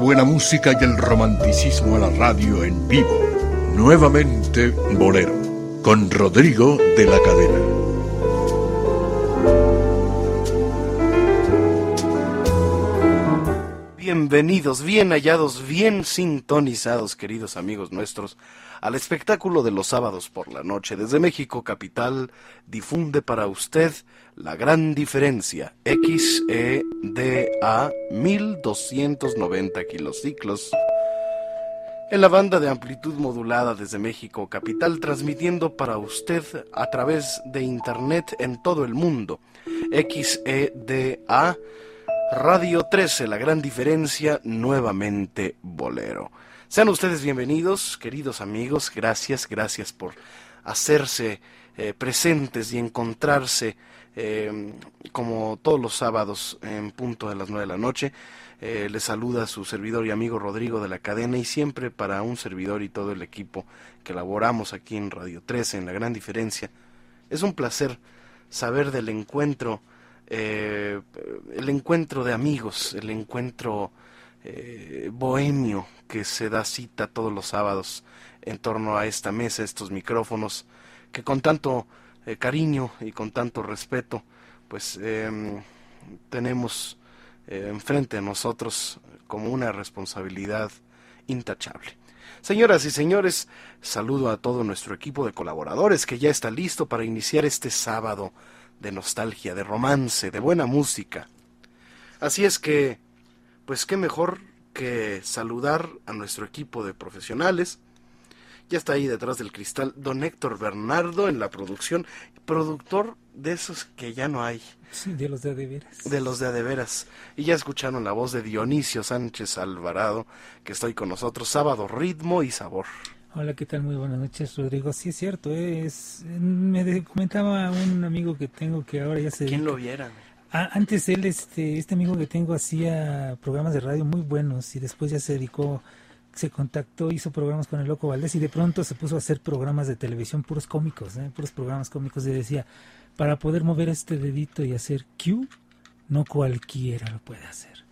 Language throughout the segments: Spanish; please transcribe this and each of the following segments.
Buena música y el romanticismo a la radio en vivo. Nuevamente Bolero, con Rodrigo de la Cadena. Bienvenidos, bien hallados, bien sintonizados, queridos amigos nuestros, al espectáculo de los sábados por la noche. Desde México Capital difunde para usted la gran diferencia XEDA 1290 kilociclos. En la banda de amplitud modulada desde México Capital, transmitiendo para usted a través de Internet en todo el mundo. XEDA Radio 13, la gran diferencia, nuevamente bolero. Sean ustedes bienvenidos, queridos amigos, gracias, gracias por hacerse eh, presentes y encontrarse eh, como todos los sábados en punto de las nueve de la noche. Eh, les saluda su servidor y amigo Rodrigo de la cadena y siempre para un servidor y todo el equipo que laboramos aquí en Radio 13, en la gran diferencia. Es un placer saber del encuentro eh, el encuentro de amigos, el encuentro eh, bohemio que se da cita todos los sábados en torno a esta mesa, estos micrófonos, que con tanto eh, cariño y con tanto respeto, pues em, tenemos enfrente de nosotros como una responsabilidad intachable. Señoras y señores, saludo a todo nuestro equipo de colaboradores que ya está listo para iniciar este sábado de nostalgia, de romance, de buena música. Así es que, pues qué mejor que saludar a nuestro equipo de profesionales. Ya está ahí detrás del cristal don Héctor Bernardo en la producción, productor de esos que ya no hay. Sí, de los de adeveras. De los de adeveras. Y ya escucharon la voz de Dionisio Sánchez Alvarado, que estoy con nosotros, sábado, ritmo y sabor. Hola, ¿qué tal? Muy buenas noches, Rodrigo. Sí, es cierto, ¿eh? es, me comentaba un amigo que tengo que ahora ya se... ¿Quién lo viera? Antes él, este, este amigo que tengo hacía programas de radio muy buenos y después ya se dedicó, se contactó, hizo programas con el Loco Valdés y de pronto se puso a hacer programas de televisión puros cómicos, ¿eh? puros programas cómicos y decía, para poder mover este dedito y hacer Q, no cualquiera lo puede hacer.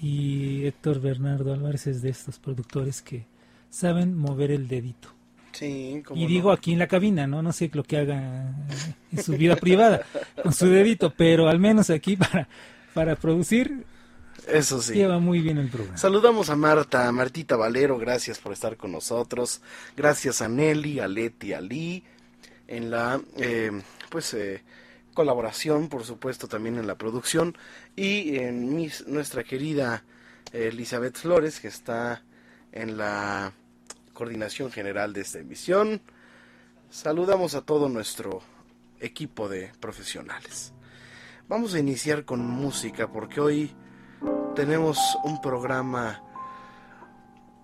Y Héctor Bernardo Álvarez es de estos productores que saben mover el dedito. Sí, y digo aquí en la cabina, ¿no? No sé lo que haga en su vida privada con su dedito, pero al menos aquí para, para producir eso sí. Lleva muy bien el programa. Saludamos a Marta, Martita Valero, gracias por estar con nosotros. Gracias a Nelly, a Leti, a Lee, en la eh, pues eh, colaboración, por supuesto, también en la producción. Y en mis, nuestra querida Elizabeth Flores, que está en la coordinación general de esta emisión. Saludamos a todo nuestro equipo de profesionales. Vamos a iniciar con música porque hoy tenemos un programa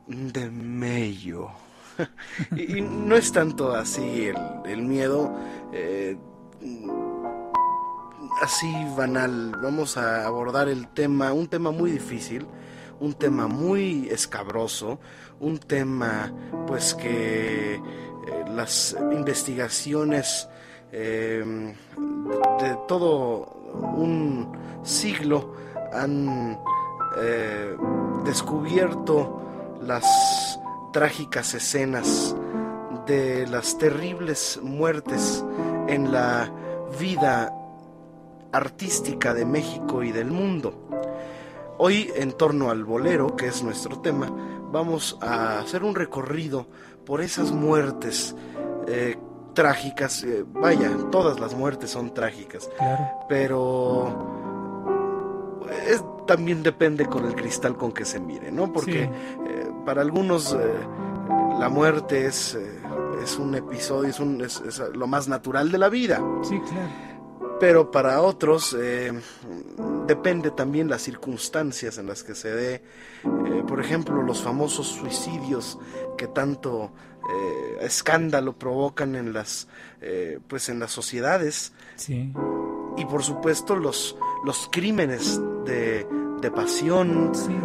de mello. y, no es tanto así el, miedo, eh, así banal. Vamos a abordar el tema, un tema muy difícil, un tema muy escabroso, un tema pues que eh, las investigaciones eh, de todo un siglo han eh, descubierto las trágicas escenas de las terribles muertes en la vida artística de México y del mundo. Hoy, en torno al bolero, que es nuestro tema, vamos a hacer un recorrido por esas muertes eh, trágicas. Eh, vaya, todas las muertes son trágicas, pero también depende con el cristal con que se mire, ¿no? Porque eh, para algunos la muerte es, es un episodio, es, un, es lo más natural de la vida. Sí, claro pero para otros eh, depende también las circunstancias en las que se dé. Eh, por ejemplo, los famosos suicidios que tanto eh, escándalo provocan en las, pues en las sociedades. Sí. Y por supuesto los, los crímenes de, de pasión. Sí.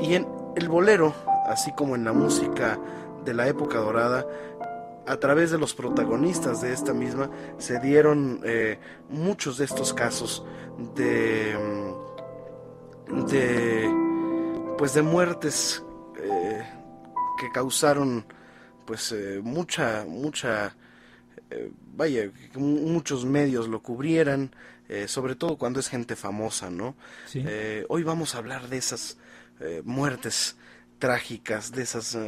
y en el bolero, así como en la música de la época dorada, a través de los protagonistas de esta misma se dieron eh, muchos de estos casos de mm, de pues de muertes eh, que causaron pues eh, mucha mucha vaya muchos medios lo cubrieran sobre todo cuando es gente famosa no hoy vamos a hablar de esas muertes trágicas de esas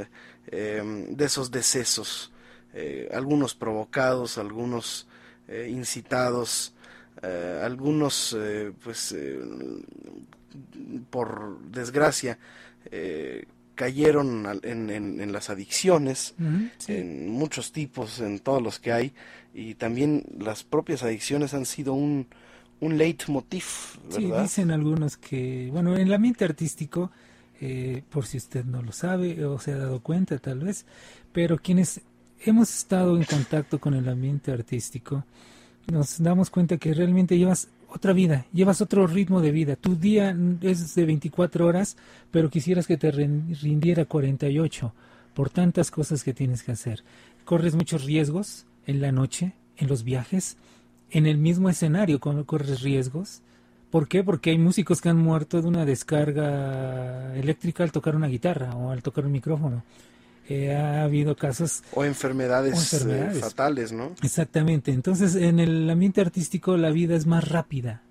de esos decesos eh, algunos provocados, algunos eh, incitados, eh, algunos pues por desgracia cayeron en, las adicciones, en muchos tipos, en todos los que hay, y también las propias adicciones han sido un, un leitmotiv. Sí, dicen algunos que, bueno, en el ambiente artístico, por si usted no lo sabe o se ha dado cuenta tal vez, pero quienes hemos estado en contacto con el ambiente artístico, nos damos cuenta que realmente llevas otra vida, llevas otro ritmo de vida. Tu día es de 24 horas, pero quisieras que te rindiera 48 por tantas cosas que tienes que hacer. Corres muchos riesgos en la noche, en los viajes, en el mismo escenario corres riesgos. ¿Por qué? Porque hay músicos que han muerto de una descarga eléctrica al tocar una guitarra o al tocar un micrófono. Eh, ha habido casos... O enfermedades, eh, fatales, ¿no? Exactamente. Entonces, en el ambiente artístico la vida es más rápida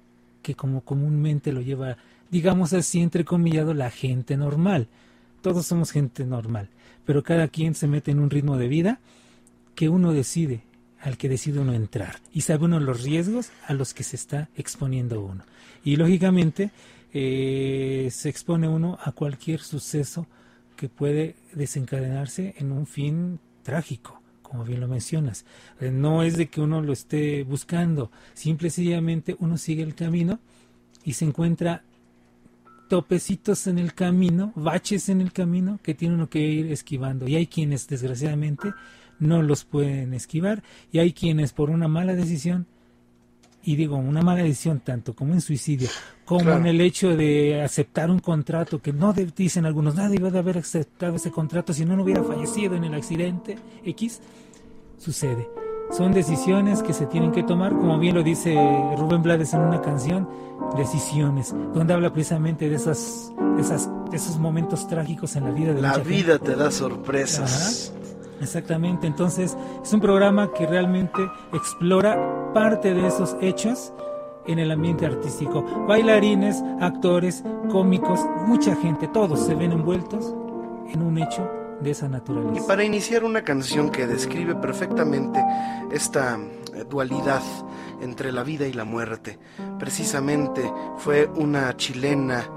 que como comúnmente lo lleva, digamos así, entrecomillado, la gente normal. Todos somos gente normal, pero cada quien se mete en un ritmo de vida que uno decide, al que decide uno entrar. Y sabe uno los riesgos a los que se está exponiendo uno. Y lógicamente eh, se expone uno a cualquier suceso que puede desencadenarse en un fin trágico, como bien lo mencionas. Eh, no es de que uno lo esté buscando, simple y sencillamente uno sigue el camino y se encuentra topecitos en el camino, baches en el camino que tiene uno que ir esquivando. Y hay quienes, desgraciadamente, no los pueden esquivar y hay quienes por una mala decisión y digo, una mala decisión tanto como en suicidio, como en el hecho de aceptar un contrato que no dicen algunos, nadie debe de haber aceptado ese contrato si no, no hubiera fallecido en el accidente X, sucede. Son decisiones que se tienen que tomar, como bien lo dice Rubén Blades en una canción, decisiones, donde habla precisamente de esas, esas de esos momentos trágicos en la vida de la vida te da sorpresas. Exactamente, entonces es un programa que realmente explora parte de esos hechos en el ambiente artístico. Bailarines, actores, cómicos, mucha gente, todos se ven envueltos en un hecho de esa naturaleza. Y para iniciar una canción que describe perfectamente esta eh, dualidad entre la vida y la muerte, precisamente fue una chilena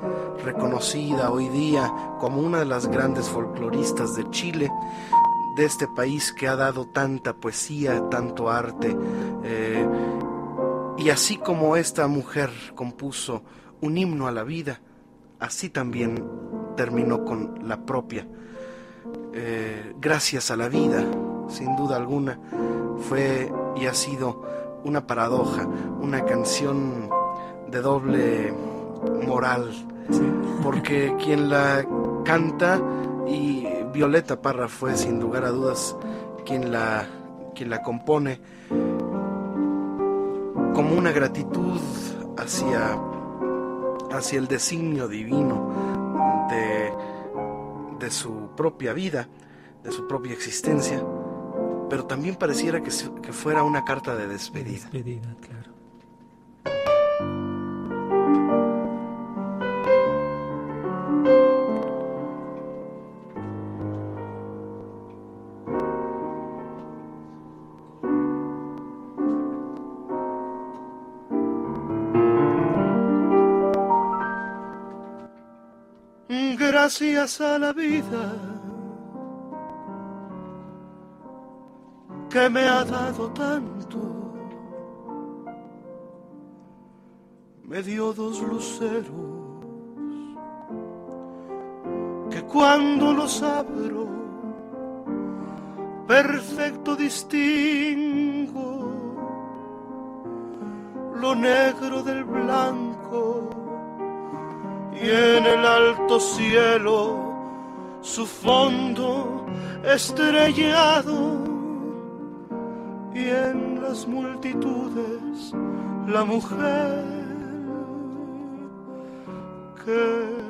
reconocida hoy día como una de las grandes folcloristas de Chile, de este país que ha dado tanta poesía, tanto arte. Eh, y así como esta mujer compuso un himno a la vida, así también terminó con la propia. eh, gracias a la vida, sin duda alguna, fue y ha sido una paradoja, una canción de doble moral, porque quien la canta y Violeta Parra fue sin lugar a dudas quien la, quien la compone como una gratitud hacia, hacia el designio divino de, de su propia vida, de su propia existencia, pero también pareciera que, que fuera una carta de despedida. Despedida, claro. Gracias a la vida que me ha dado tanto. Me dio dos luceros que cuando los abro, perfecto distingo lo negro del blanco y en el alto cielo su fondo estrellado y en las multitudes la mujer que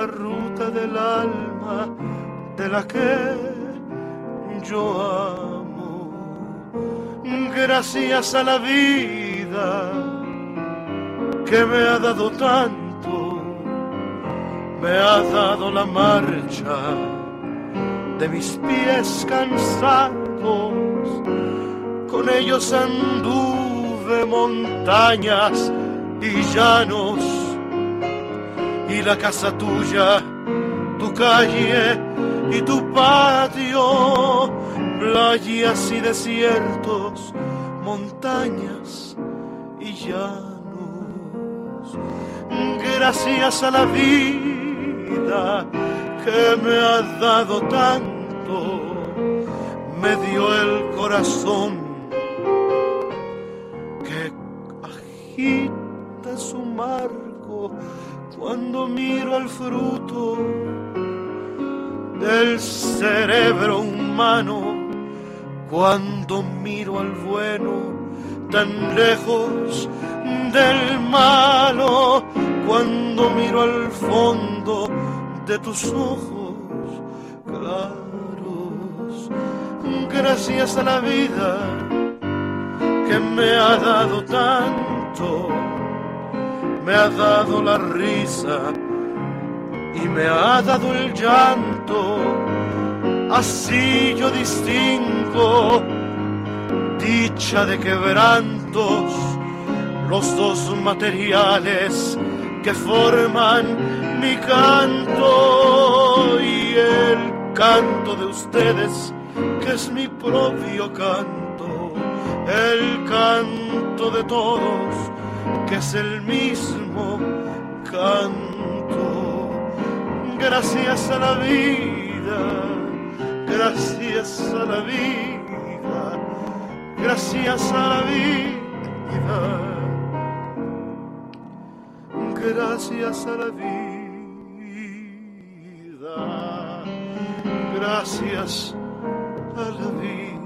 la ruta del alma de la que yo amo. Gracias a la vida que me ha dado tanto, me ha dado la marcha de mis pies cansados, con ellos anduve montañas y llanos y la casa tuya, tu calle y tu patio, playas y desiertos, montañas y llanos. Gracias a la vida que me ha dado tanto, me dio el corazón que agita su marco cuando miro al fruto del cerebro humano, cuando miro al bueno tan lejos del malo, cuando miro al fondo de tus ojos claros, gracias a la vida que me ha dado tanto me ha dado la risa y me ha dado el llanto. Así yo distingo dicha de quebrantos, los dos materiales que forman mi canto y el canto de ustedes, que es mi propio canto, el canto de todos que es el mismo canto. Gracias a la vida, gracias a la vida, gracias a la vida, gracias a la vida, gracias a la vida.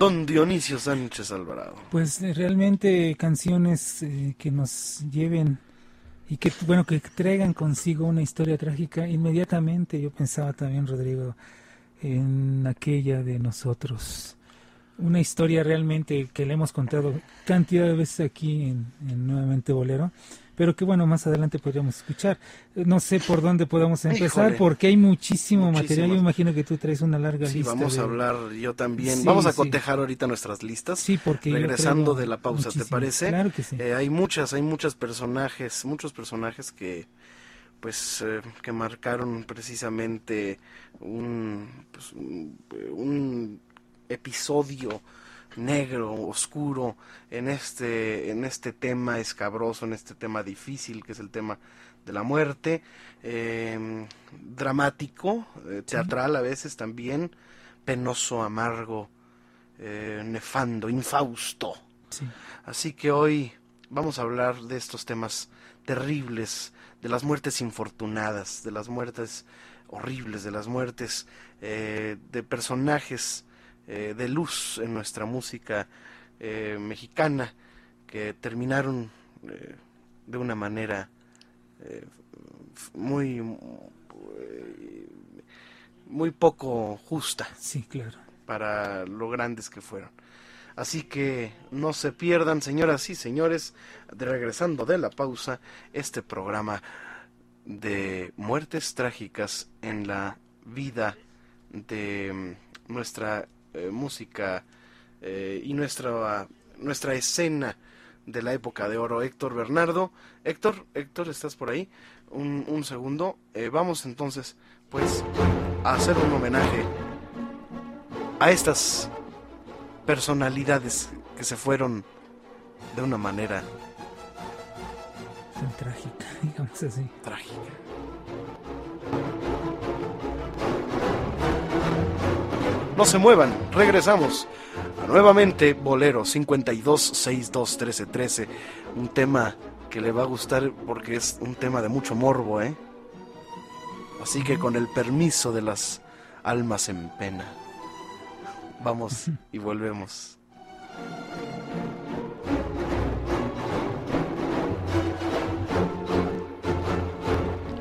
Don Dionisio Sánchez Alvarado. Pues eh, realmente canciones eh, que nos lleven y que bueno que traigan consigo una historia trágica inmediatamente yo pensaba también Rodrigo en aquella de nosotros una historia realmente que le hemos contado cantidad de veces aquí en nuevamente bolero pero que bueno, más adelante podríamos escuchar. No sé por dónde podamos empezar, porque hay muchísimo material. Yo imagino que tú traes una larga sí, lista. vamos a hablar yo también. vamos a cotejar ahorita nuestras listas. Sí, porque regresando de la pausa, ¿te parece? Claro que sí. Eh, hay muchas, hay muchos personajes, muchos personajes que pues eh, que marcaron precisamente un, pues, un episodio negro, oscuro, en este, en este tema escabroso, en este tema difícil que es el tema de la muerte, em, dramático, eh, teatral a veces también, penoso, amargo, eh, nefando, infausto. Así que hoy vamos a hablar de estos temas terribles, de las muertes infortunadas, de las muertes horribles, de las muertes eh, de personajes eh, de luz en nuestra música eh, mexicana que terminaron eh, de una manera muy muy poco justa. Sí claro. Para lo grandes que fueron. Así que no se pierdan señoras y señores de regresando de la pausa este programa de muertes trágicas en la vida de mm, nuestra eh, música eh, y nuestra, nuestra escena de la época de oro, Héctor Bernardo. Héctor, Héctor, ¿estás por ahí? Un, un segundo. Eh, vamos entonces, pues, a hacer un homenaje a estas personalidades que se fueron de una manera tan trágica, digamos así. Trágica. No se muevan, regresamos. Nuevamente, Bolero 52621313. Un tema que le va a gustar porque es un tema de mucho morbo, ¿eh? Así que con el permiso de las almas en pena. Vamos y volvemos.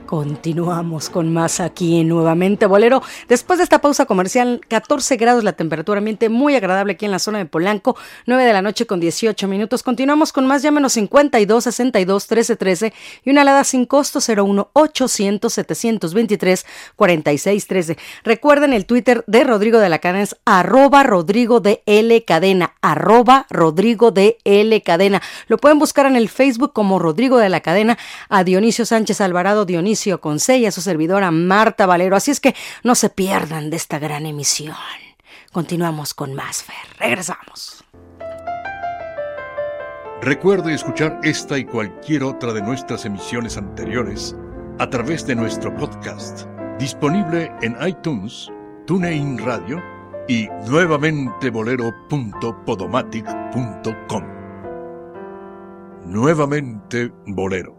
Continuamos con más aquí en Nuevamente Bolero. Después de esta pausa comercial, 14 grados la temperatura, ambiente muy agradable aquí en la zona de Polanco, 9 de la noche con 18 minutos. Continuamos con más, llámenos 52 62 13 13 y una alada sin costo 01 800 723 46 13. Recuerden el Twitter de Rodrigo de la Cadena es arroba Rodrigo de L Cadena, arroba Rodrigo de L Cadena. Lo pueden buscar en el Facebook como Rodrigo de la Cadena, a Dionisio Sánchez Alvarado Dionisio con y a su servidora Marta Valero. Así es que no se pierdan de esta gran emisión. Continuamos con más Fer. Regresamos. Recuerde escuchar esta y cualquier otra de nuestras emisiones anteriores a través de nuestro podcast, disponible en iTunes, TuneIn Radio y nuevamente bolero.podomatic.com. Nuevamente Bolero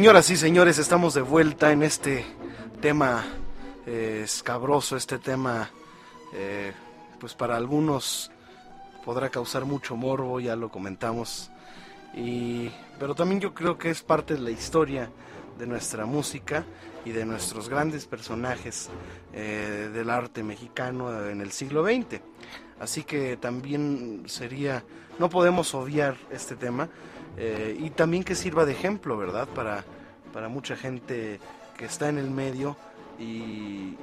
Señoras y señores, estamos de vuelta en este tema eh, escabroso, este tema, eh, pues para algunos podrá causar mucho morbo, ya lo comentamos, y, pero también yo creo que es parte de la historia de nuestra música y de nuestros grandes personajes eh, del arte mexicano en el siglo XX. Así que también sería, no podemos obviar este tema, eh, y también que sirva de ejemplo, ¿verdad? Para, para mucha gente que está en el medio y,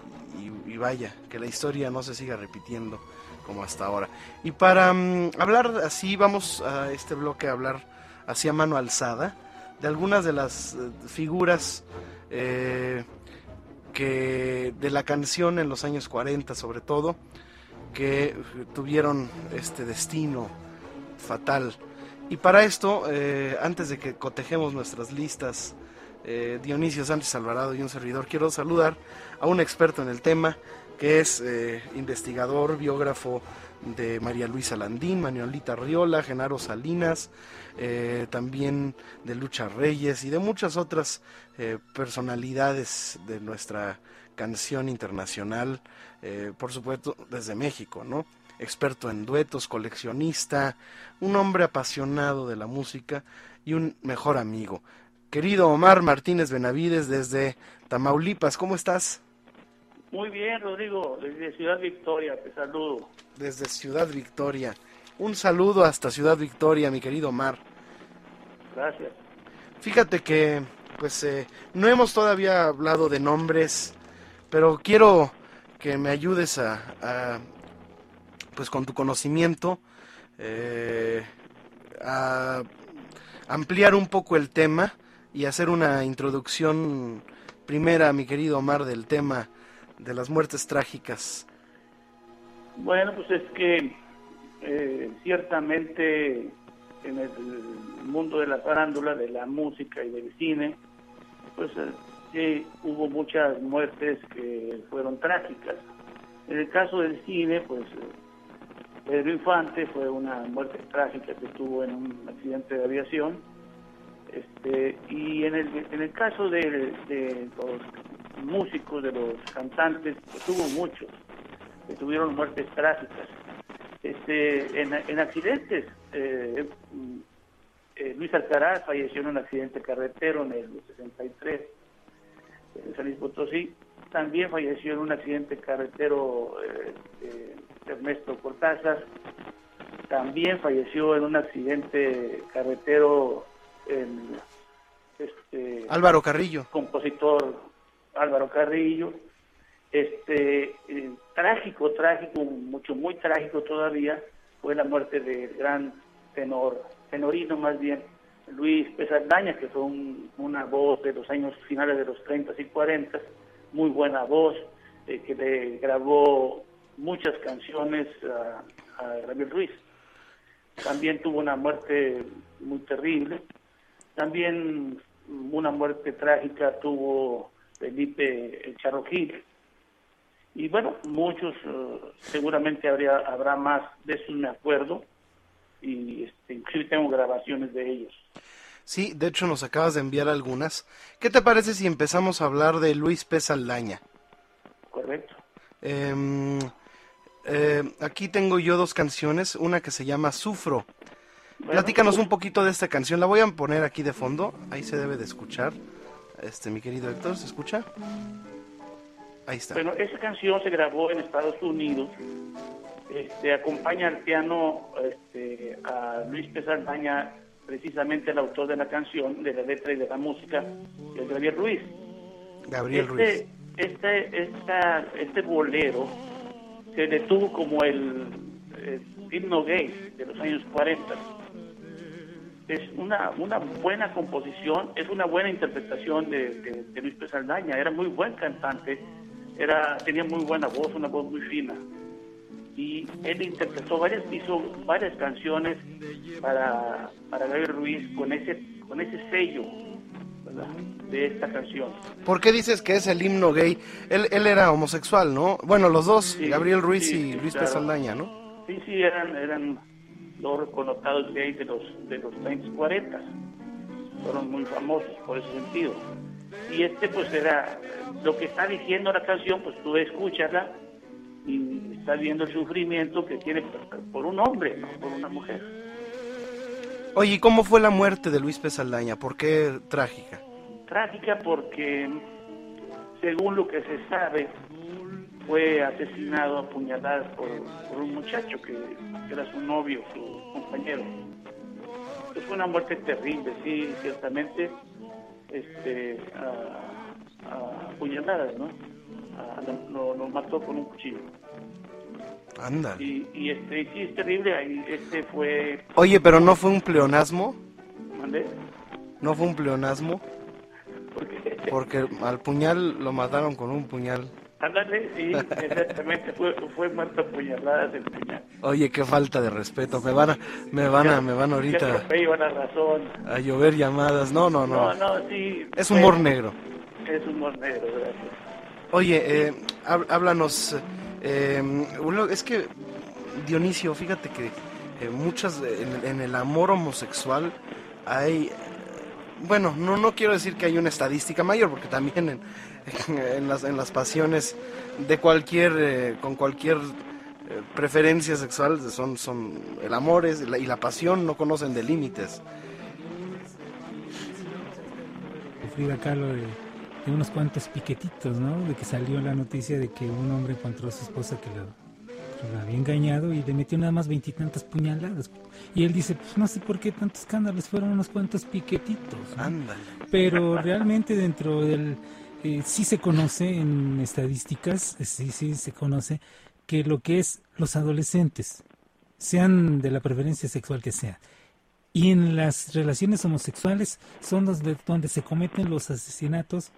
vaya, que la historia no se siga repitiendo como hasta ahora. Y para mm, hablar así, vamos a este bloque a hablar así a mano alzada de algunas de las eh, figuras eh, que de la canción en los años 40 sobre todo, que tuvieron este destino fatal. Y para esto, eh, antes de que cotejemos nuestras listas, eh, Dionisio Sánchez Alvarado y un servidor, quiero saludar a un experto en el tema, que es eh, investigador, biógrafo de María Luisa Landín, Manuelita Riola, Genaro Salinas, también de Lucha Reyes y de muchas otras personalidades de nuestra canción internacional, por supuesto desde México, ¿no? Experto en duetos, coleccionista, un hombre apasionado de la música y un mejor amigo. Querido Omar Martínez Benavides desde Tamaulipas, ¿cómo estás? Muy bien, Rodrigo, desde Ciudad Victoria, te saludo. Desde Ciudad Victoria. Un saludo hasta Ciudad Victoria, mi querido Omar. Gracias. Fíjate que, pues, eh, no hemos todavía hablado de nombres, pero quiero que me ayudes a pues con tu conocimiento, eh, a ampliar un poco el tema y hacer una introducción primera, mi querido Omar, del tema de las muertes trágicas. Bueno, pues es que eh, ciertamente en el mundo de la farándula, de la música y del cine, pues eh, sí hubo muchas muertes que fueron trágicas. En el caso del cine, pues Pedro Infante fue una muerte trágica que tuvo en un accidente de aviación. Este, y en el, en el caso de, los músicos, de los cantantes, pues hubo muchos que tuvieron muertes trágicas. Este, en, accidentes, eh, eh, Luis Alcaraz falleció en un accidente carretero en el 63 en San Luis Potosí. También falleció en un accidente carretero eh, Ernesto Cortázar. También falleció en un accidente carretero el este, Álvaro Carrillo. Compositor Álvaro Carrillo. Este eh, trágico, trágico, mucho muy trágico todavía fue la muerte del gran tenor, tenorino más bien, Luis Pesaldaña, que fue una voz de los años finales de los 30 y 40, muy buena voz, eh, que le grabó muchas canciones a, Gabriel Ruiz. También tuvo una muerte muy terrible. También una muerte trágica tuvo Felipe el Charro Y bueno, muchos, eh, seguramente habría, habrá más de eso, me acuerdo. Y este, inclusive tengo grabaciones de ellos. Sí, de hecho nos acabas de enviar algunas. ¿Qué te parece si empezamos a hablar de Luis P. Saldaña? Correcto. Eh, eh, aquí tengo yo dos canciones, una que se llama Sufro. Platícanos pues, un poquito de esta canción, la voy a poner aquí de fondo, ahí se debe de escuchar. Este, mi querido Héctor, ¿se escucha? Ahí está. Bueno, esa canción se grabó en Estados Unidos. Este, acompaña al piano este, a Luis Pesar Daña, precisamente el autor de la canción, de la letra y de la música, es Gabriel Ruiz. Gabriel este, Ruiz. Este, esta, este bolero se detuvo como el, himno gay de los años 40. Es una, una buena composición, es una buena interpretación de, Luis Pesaldaña, era muy buen cantante, era, tenía muy buena voz, una voz muy fina. Y él interpretó varias, hizo varias canciones para, para Gabriel Ruiz con ese, con ese sello de esta canción. ¿Por qué dices que es el himno gay? Él, él era homosexual, ¿no? Bueno, los dos, Gabriel Ruiz y Luis claro. ¿no? Sí, sí, eran, eran los connotados gays de los, de los 30 40. Fueron muy famosos por ese sentido. Y este pues era lo que está diciendo la canción, pues tú escúchala y estás viendo el sufrimiento que tiene por, un hombre, no por una mujer. Oye, ¿cómo fue la muerte de Luis Pesaldaña? ¿Por qué trágica? Trágica porque, según lo que se sabe, fue asesinado a puñaladas por, un muchacho que, era su novio, su compañero. Pues fue una muerte terrible, sí, ciertamente, este, a, puñaladas, ¿no? lo, lo, mató con un cuchillo. Anda. Y, y este, sí, es terrible. Este fue. Oye, pero no fue un pleonasmo. ¿Mandé? No fue un pleonasmo. Porque al puñal lo mataron con un puñal. Ándale, sí, exactamente, fue, fue muerto a puñaladas el puñal. Oye, qué falta de respeto, me van a, me van a, me van ahorita la razón. a llover llamadas, no, no, no. No, no, sí. Es humor negro. Es humor negro, gracias. Oye, eh, há- háblanos, eh, es que Dionisio, fíjate que eh, muchas, en, en el amor homosexual hay, bueno, no, no quiero decir que hay una estadística mayor, porque también en, en las, en las pasiones de cualquier, eh, con cualquier eh, preferencia sexual, son, son, el amor es, la- y la pasión no conocen de límites. Frida Kahlo de, de unos cuantos piquetitos, ¿no? De que salió la noticia de que un hombre encontró a su esposa que lo, lo había engañado y le metió nada más veintitantas puñaladas. Y él dice, pues no sé por qué tantos escándalos, fueron unos cuantos piquetitos. ¿no? Ándale. Pero realmente dentro del... eh, sí se conoce en estadísticas, sí, sí se conoce que lo que es los adolescentes, sean de la preferencia sexual que sea, y en las relaciones homosexuales son los de- donde se cometen los asesinatos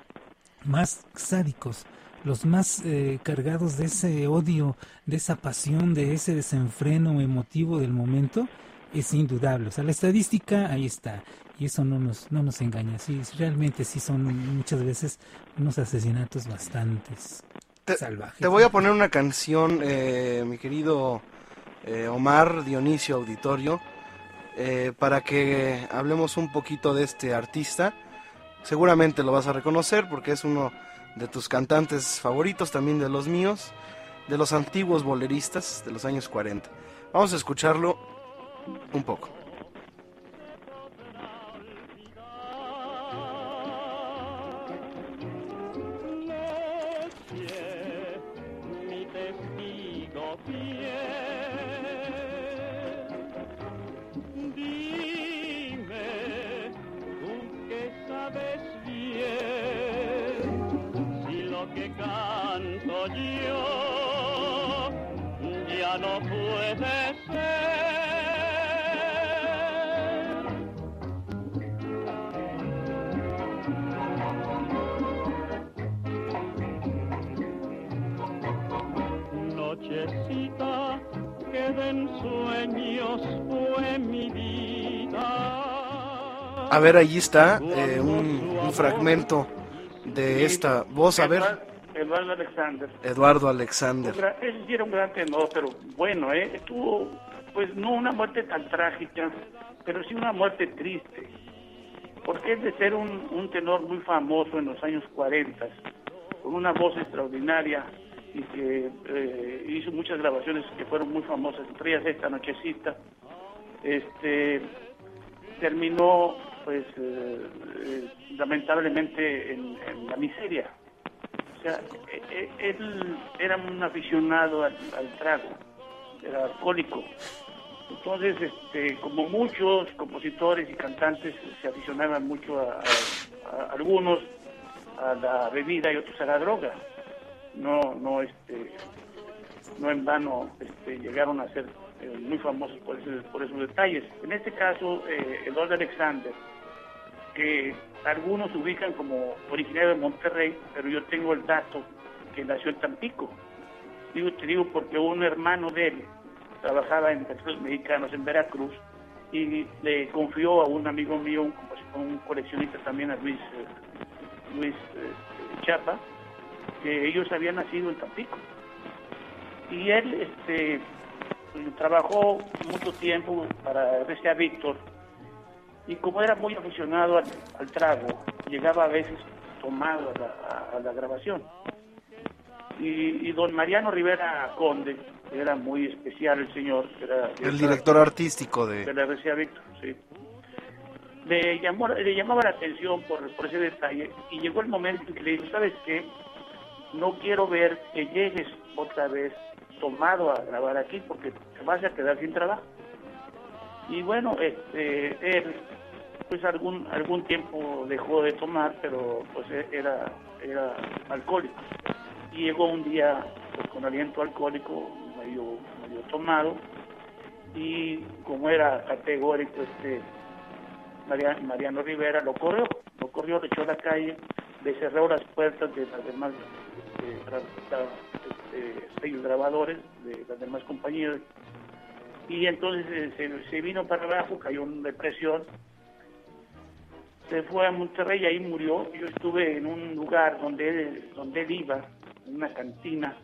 más sádicos, los más eh, cargados de ese odio, de esa pasión, de ese desenfreno emotivo del momento, es indudable. O sea, la estadística ahí está. Y eso no nos, no nos engaña. Sí, realmente sí son muchas veces unos asesinatos bastantes Te- salvajes. Te voy a poner una canción, eh, mi querido eh, Omar Dionisio Auditorio, eh, para que hablemos un poquito de este artista. Seguramente lo vas a reconocer porque es uno de tus cantantes favoritos, también de los míos, de los antiguos boleristas de los años 40. Vamos a escucharlo un poco. A ver, allí está eh, un, un fragmento de esta voz. A ver, Eduardo, Alexander. Eduardo Alexander. sí era un gran tenor, pero bueno, ¿eh? Tuvo, pues no una muerte tan trágica, pero sí una muerte triste. Porque es de ser un, un tenor muy famoso en los años 40, con una voz extraordinaria y que eh, hizo muchas grabaciones que fueron muy famosas, entre ellas esta nochecita. Este terminó, pues, eh, lamentablemente en- la miseria. O sea, e- e- él era un aficionado al, trago, era alcohólico. Entonces, este, como muchos compositores y cantantes se aficionaban mucho a algunos a la bebida y otros a la droga. No, no, este, no en vano este, llegaron a ser eh, muy famosos por, ese- por esos detalles. En este caso, eh, Eduardo Alexander, que algunos ubican como originario de Monterrey, pero yo tengo el dato que nació en Tampico. Digo, te digo porque un hermano de él trabajaba en Petróleos Mexicanos en Veracruz y le confió a un amigo mío, un, un coleccionista también, a Luis, eh, Luis eh, Chapa, que ellos habían nacido en Tampico. Y él este, trabajó mucho tiempo para RCA Víctor y como era muy aficionado al, al trago, llegaba a veces tomado a la, a- a la grabación. Y, y don Mariano Rivera Conde, que era muy especial el señor, era El director artístico de de... la RCA Víctor, sí. Le, llamó, le llamaba la atención por, por ese detalle y llegó el momento en que le dijo, ¿sabes qué? No quiero ver que llegues otra vez tomado a grabar aquí porque te vas a quedar sin trabajo. Y bueno, este, él pues algún algún tiempo dejó de tomar, pero pues e- era era alcohólico. y llegó un día pues, con aliento alcohólico, medio, medio tomado, y como era categórico este Mariano, Mariano Rivera, lo corrió, lo corrió, le echó a la calle, le cerró las puertas de las demás de, este, grabadores, de las demás compañías, y entonces eh, se, se vino para abajo, cayó en depresión, se fue a Monterrey y ahí murió. Yo estuve en un lugar donde él, donde él iba, en una cantina,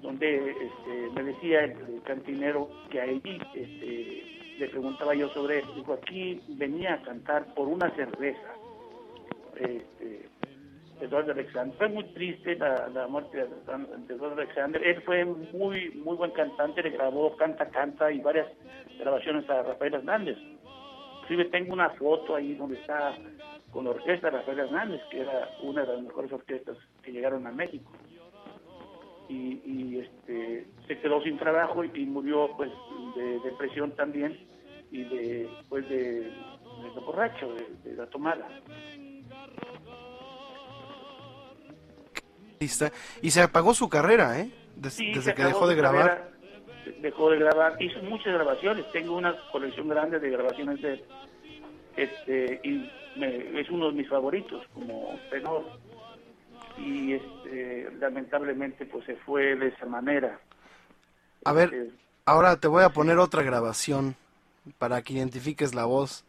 donde este, me decía el, cantinero que ahí este, le preguntaba yo sobre él. Dijo, aquí venía a cantar por una cerveza. Este, Eduardo Alexander. Fue muy triste la, la muerte de de Eduardo Alexander. Él fue muy muy buen cantante, le grabó Canta Canta y varias grabaciones a Rafael Hernández. Inclusive tengo una foto ahí donde está con la orquesta de Rafael Hernández, que era una de las mejores orquestas que llegaron a México. Y, y, este se quedó sin trabajo y, y murió pues de depresión también y de pues de, de lo borracho, de, de la tomada. Y se apagó su carrera, ¿eh? Des- Sí, desde que dejó de grabar. carrera, Dejó de grabar, hizo muchas grabaciones, tengo una colección grande de grabaciones de él. Este, y me- es uno de mis favoritos como tenor. Y este, lamentablemente pues se fue de esa manera. A ver, Eh, ahora te voy a poner otra grabación para que identifiques la voz.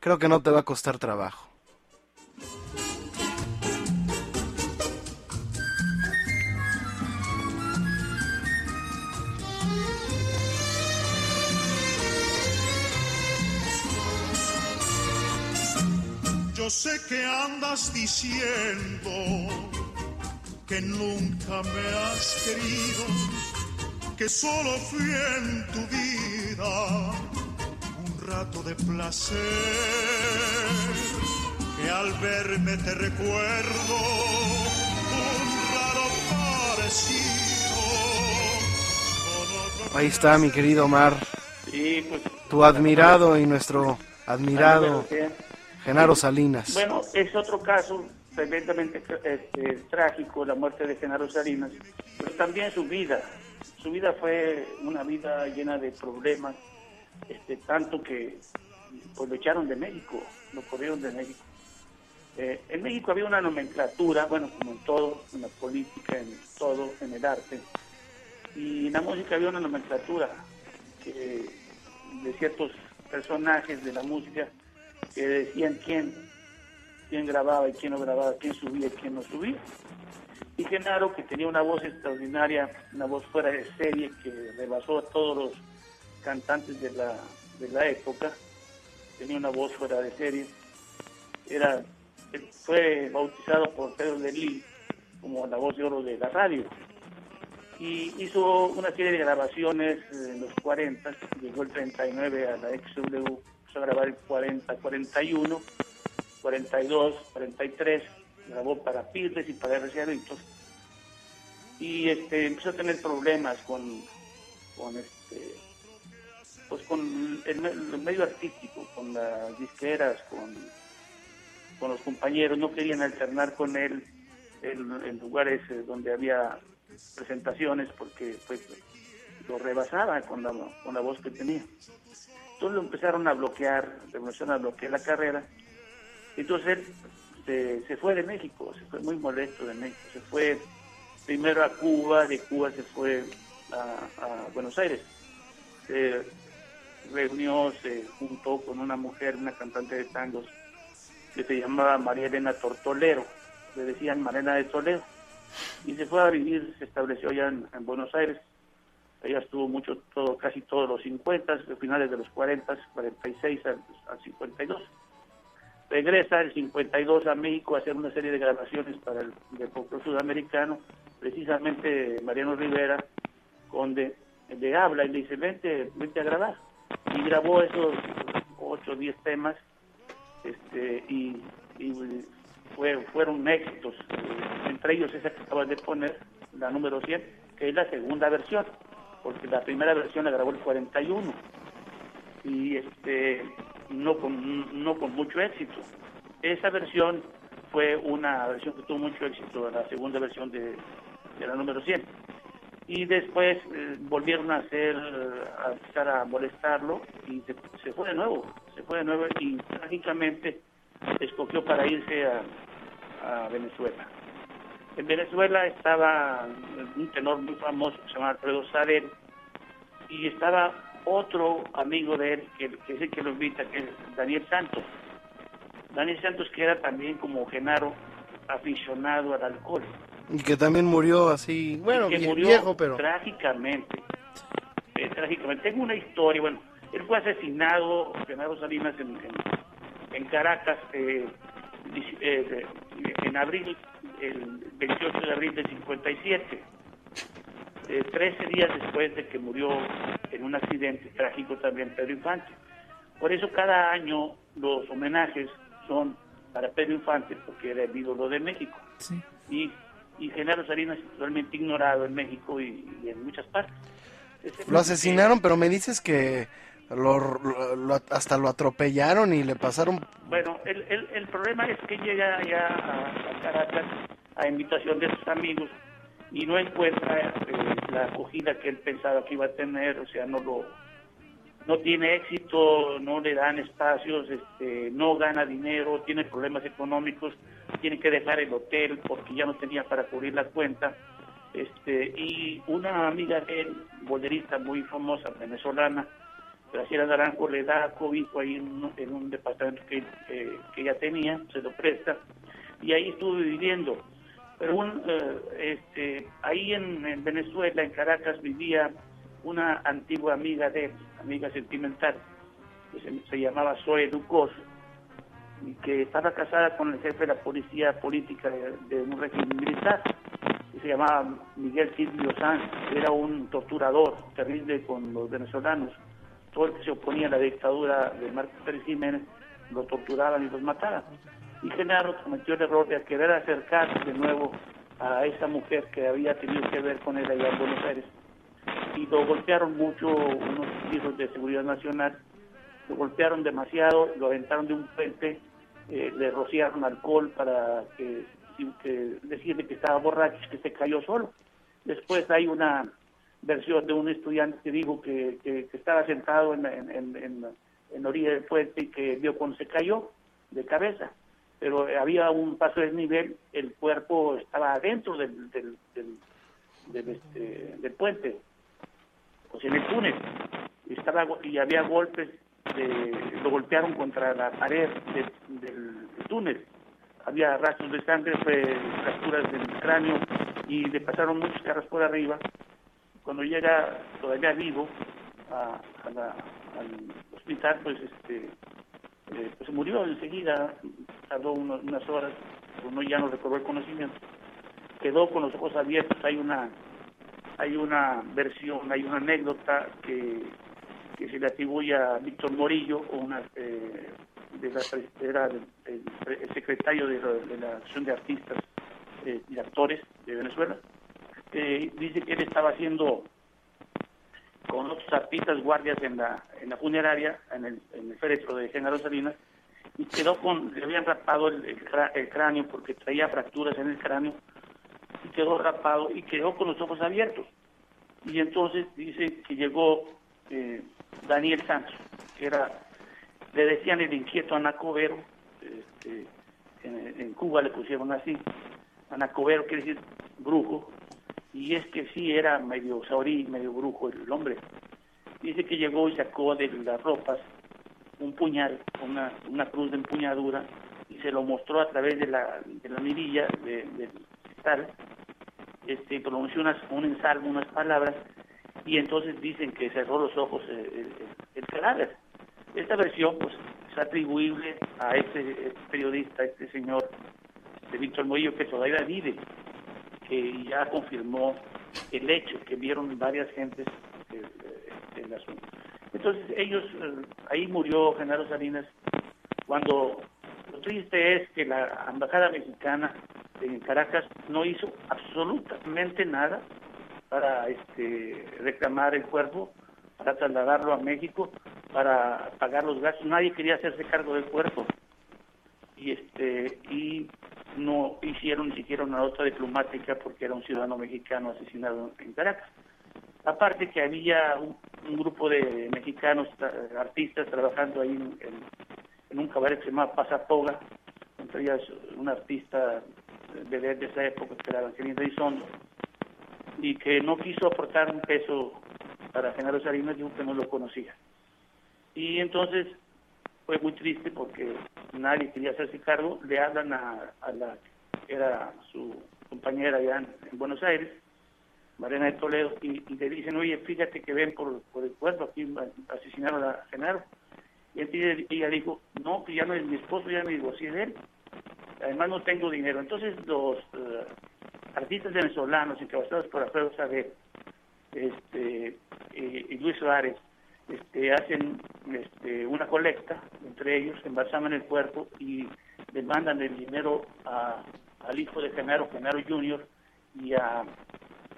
Creo que no te va a costar trabajo. Yo sé que andas diciendo que nunca me has querido, que solo fui en tu vida un rato de placer, que al verme te recuerdo un raro parecido. Ahí está mi querido Omar, sí, pues, tu admirado y nuestro admirado cien. Genaro Salinas. Bueno, es otro caso tremendamente este, trágico, la muerte de Genaro Salinas, pero también su vida. Su vida fue una vida llena de problemas, este, tanto que pues, lo echaron de México, lo corrieron de México. Eh, en México había una nomenclatura, bueno, como en todo, en la política, en todo, en el arte, y en la música había una nomenclatura de ciertos personajes de la música que decían quién, quién grababa y quién no grababa, quién subía y quién no subía. Y Genaro, que tenía una voz extraordinaria, una voz fuera de serie, que rebasó a todos los cantantes de la, de la época, tenía una voz fuera de serie, era, fue bautizado por Pedro de Lee como la voz de oro de la radio. Y hizo una serie de grabaciones en los 40, llegó el 39 a la XW, empezó a grabar el 40, 41, 42, 43, grabó para Pirles y para RCA Víctor. Y este, empezó a tener problemas con, con este pues con el, me- el medio artístico, con las disqueras, con, con los compañeros, no querían alternar con él en, lugares donde había presentaciones porque pues lo rebasaba con la, con la voz que tenía. Entonces lo empezaron a bloquear, le empezaron a bloquear la carrera. Entonces él se, fue de México, se fue muy molesto de México, se fue primero a Cuba, de Cuba se fue a, Buenos Aires. Se reunió, se juntó con una mujer, una cantante de tangos, que se llamaba María Elena Tortolero, le decían Marena de Toledo, y se fue a vivir, se estableció allá en Buenos Aires, ella estuvo mucho, todo, casi todos los 50, finales de los 40, 46 al, al 52. Regresa el 52 a México a hacer una serie de grabaciones para el folclore sudamericano, precisamente Mariano Rivera, donde le habla y le dice, vente, vente a grabar. Y grabó esos 8 o 10 temas este, y, y fue, fueron éxitos, entre ellos esa que acabas de poner, la número 100, que es la segunda versión, porque la primera versión la grabó el 41 y este no con no con mucho éxito. Esa versión fue una versión que tuvo mucho éxito, la segunda versión de, la número 100. Y después eh, volvieron a hacer, a empezar a molestarlo y se, fue de nuevo, se fue de nuevo y trágicamente escogió para irse a Venezuela. En Venezuela estaba un tenor muy famoso que se llama Alfredo Sadel y estaba otro amigo de él que, que es el que lo invita, que es Daniel Santos. Daniel Santos que era también como Genaro aficionado al alcohol. Y que también murió así, bueno, que murió viejo, pero... trágicamente. Eh, trágicamente. Tengo una historia, bueno, él fue asesinado, Genaro Salinas, en, en, en Caracas, eh, eh, en abril, el 28 de abril del 57. Eh, 13 días después de que murió en un accidente trágico también Pedro Infante. Por eso cada año los homenajes son para Pedro Infante, porque era el ídolo de México Sí. y, y Genaro Salinas es totalmente ignorado en México y, y en muchas partes. Lo asesinaron, pero me dices que lo, hasta lo atropellaron y le pasaron... Bueno, el, el, problema es que llega ya a, a Caracas a invitación de sus amigos y no encuentra eh, la acogida que él pensaba que iba a tener, o sea, no lo no tiene éxito, no le dan espacios, este, no gana dinero, tiene problemas económicos, tiene que dejar el hotel porque ya no tenía para cubrir la cuenta. Este, y una amiga de él, bolerista muy famosa, venezolana, Graciela Naranjo, le da cobijo ahí en un, en un departamento que, que, ella tenía, se lo presta, y ahí estuve viviendo. Pero un, eh, este, ahí en, en Venezuela, en Caracas, vivía una antigua amiga de él, amiga sentimental, que se, llamaba Zoe Ducos, y que estaba casada con el jefe de la policía política de, un régimen militar, que se llamaba Miguel Silvio Sanz, era un torturador terrible con los venezolanos. Todo el que se oponía a la dictadura de Marcos Pérez Jiménez lo torturaban y los mataban. Y Genaro cometió el error de querer acercarse de nuevo a esa mujer que había tenido que ver con él allá en Buenos Aires y lo golpearon mucho unos hijos de seguridad nacional, lo golpearon demasiado, lo aventaron de un puente, eh, le rociaron alcohol para que, que decirle que estaba borracho y que se cayó solo. Después hay una versión de un estudiante que dijo que, que- estaba sentado en, en, en, en- en la orilla del puente y que vio cuando se cayó de cabeza. Pero eh, había un paso de desnivel, el cuerpo estaba adentro del, del, del, del, este, del puente, o sea, en el túnel. Y, estaba, y había golpes, de- lo golpearon contra la pared de- del túnel. Había rastros de sangre, fracturas del cráneo y le pasaron muchos carros por arriba. Cuando llega todavía vivo a, la- al hospital, pues este eh, pues murió enseguida, tardó uno- unas horas, uno ya no recobró el conocimiento. Quedó con los ojos abiertos, hay una hay una versión, hay una anécdota que, se le atribuye a Víctor Morillo, una, eh, de la, era el secretario de la, de la Asociación de Artistas eh, y Actores de Venezuela, que dice que él estaba haciendo con otros artistas guardias en la, en la funeraria, en el, en el féretro de Genaro Salinas, y quedó con, le habían rapado el, el el cráneo porque traía fracturas en el cráneo, y quedó rapado y quedó con los ojos abiertos. Y entonces dice que llegó eh, Daniel Santos, que era, le decían el inquieto Anacobero, este, en, en Cuba le pusieron así, Anacobero quiere decir brujo, y es que sí era medio saurí, medio brujo el hombre. Dice que llegó y sacó de las ropas un puñal, una, una cruz de empuñadura, y se lo mostró a través de la, de la mirilla de- del cristal, este, pronunció unas, un ensalmo, unas palabras, y entonces dicen que cerró los ojos el, el- cadáver. Esta versión pues es atribuible a este, este periodista, este señor de Víctor Morillo, que todavía vive, que ya confirmó el hecho, que vieron varias gentes eh, eh, el asunto. Entonces ellos, eh, ahí murió Genaro Salinas, cuando lo triste es que la embajada mexicana en Caracas no hizo absolutamente nada para este, reclamar el cuerpo, para trasladarlo a México, para pagar los gastos. Nadie quería hacerse cargo del cuerpo. Y este y no hicieron ni siquiera una nota diplomática porque era un ciudadano mexicano asesinado en Caracas. Aparte que había un, grupo de mexicanos artistas trabajando ahí en, un cabaret que se llamaba Pasapoga, entre ellas un artista de, esa época que era Angelina Elizondo, y que no quiso aportar un peso para Genaro Salinas, dijo que no lo conocía. Y entonces fue muy triste porque nadie quería hacerse cargo, le hablan a, a la era su compañera allá en, en Buenos Aires, Mariana de Toledo, y, y le dicen, oye, fíjate que ven por, por el cuerpo, aquí asesinaron a Genaro. Y ella dijo, no, que ya no es mi esposo, ya me divorcié de él. Además no tengo dinero. Entonces los eh, artistas venezolanos encabezados por Alfredo Saber este, y, y Luis Suárez este, hacen este, una colecta entre ellos, embalsaman el cuerpo y le mandan el dinero a- al hijo de Genaro, Genaro Junior, y a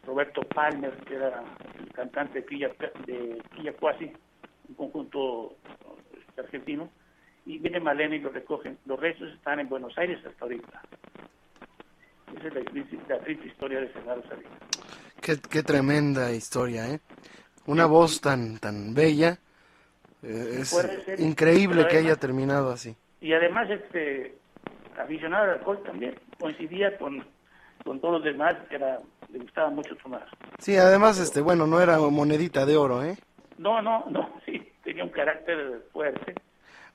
Roberto Palmer, que era el cantante de Quilla, de un conjunto este, argentino, y viene Malena y lo recogen. Los restos están en Buenos Aires hasta ahorita. Esa es la triste historia de Genaro Salinas. Qué, qué tremenda historia, ¿eh? Una voz tan, tan bella. eh, es ser, increíble que haya terminado así. y además este aficionado al alcohol también coincidía con, con todos los demás era le gustaba mucho tomar Sí, además, este, bueno, no era monedita de oro, ¿eh? no no no sí tenía un carácter fuerte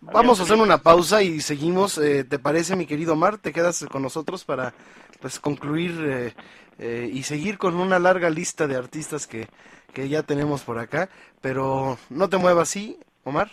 Vamos a hacer una pausa y seguimos. eh, ¿Te parece, mi querido Omar? ¿Te quedas con nosotros para pues concluir eh, eh, y seguir con una larga lista de artistas que, que ya tenemos por acá? Pero no te muevas así, Omar.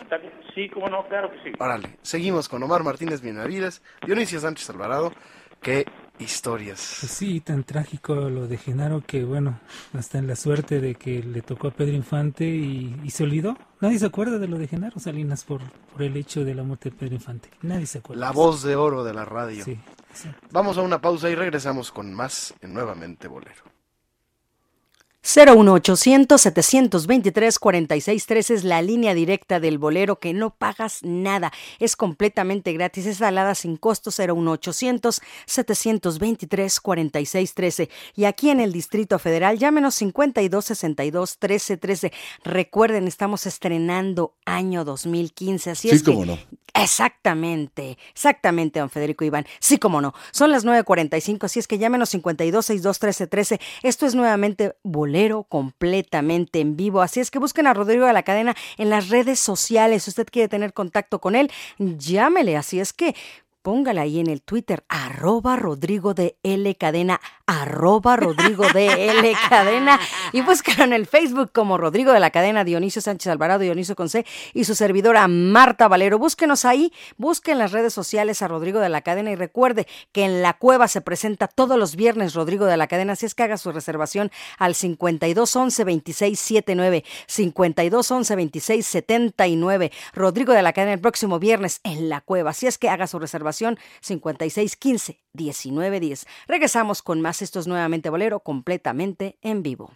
sí cómo no claro que sí Órale, seguimos con Omar Martínez Benavides, Dionisio Sánchez Alvarado. Qué historias. Pues sí, tan trágico lo de Genaro que, bueno, hasta en la suerte de que le tocó a Pedro Infante y, y se olvidó. Nadie se acuerda de lo de Genaro Salinas por, por el hecho de la muerte de Pedro Infante. Nadie se acuerda. La voz de oro de la radio. Sí, exacto. Vamos a una pausa y regresamos con más en Nuevamente Bolero. 01800-723-4613 es la línea directa del bolero que no pagas nada. Es completamente gratis. Es alada sin costo 01800-723-4613. Y aquí en el Distrito Federal, llámenos 5262-1313. Recuerden, estamos estrenando año 2015. Así Sí, es que cómo no. Exactamente, exactamente, don Federico Iván. Sí, como no. Son las 9.45, así es que llámenos 52621313. Esto es nuevamente bolero completamente en vivo. Así es que busquen a Rodrigo de la Cadena en las redes sociales. Si usted quiere tener contacto con él, llámele. Así es que póngala ahí en el Twitter, arroba Rodrigo de L Cadena, arroba Rodrigo de L Cadena, y búscalo en el Facebook como Rodrigo de la Cadena, Dionisio Sánchez Alvarado, Dionisio con C, y su servidora Marta Valero. Búsquenos ahí, busquen las redes sociales a Rodrigo de la Cadena y recuerde que en la cueva se presenta todos los viernes Rodrigo de la Cadena, así es que haga su reservación al 5211 2679, 5211 2679, Rodrigo de la Cadena el próximo viernes en la cueva, así es que haga su reservación 5615 1910. Regresamos con más estos nuevamente bolero completamente en vivo.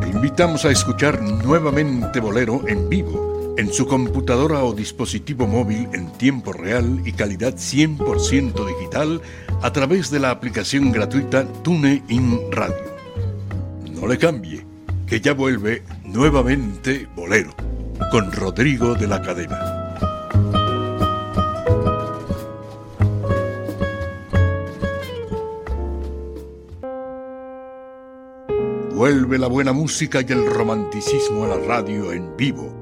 Te invitamos a escuchar nuevamente Bolero en vivo, en su computadora o dispositivo móvil en tiempo real y calidad 100% digital a través de la aplicación gratuita TuneIn Radio. No le cambie, que ya vuelve nuevamente Bolero, con Rodrigo de la Cadena. Vuelve la buena música y el romanticismo a la radio en vivo.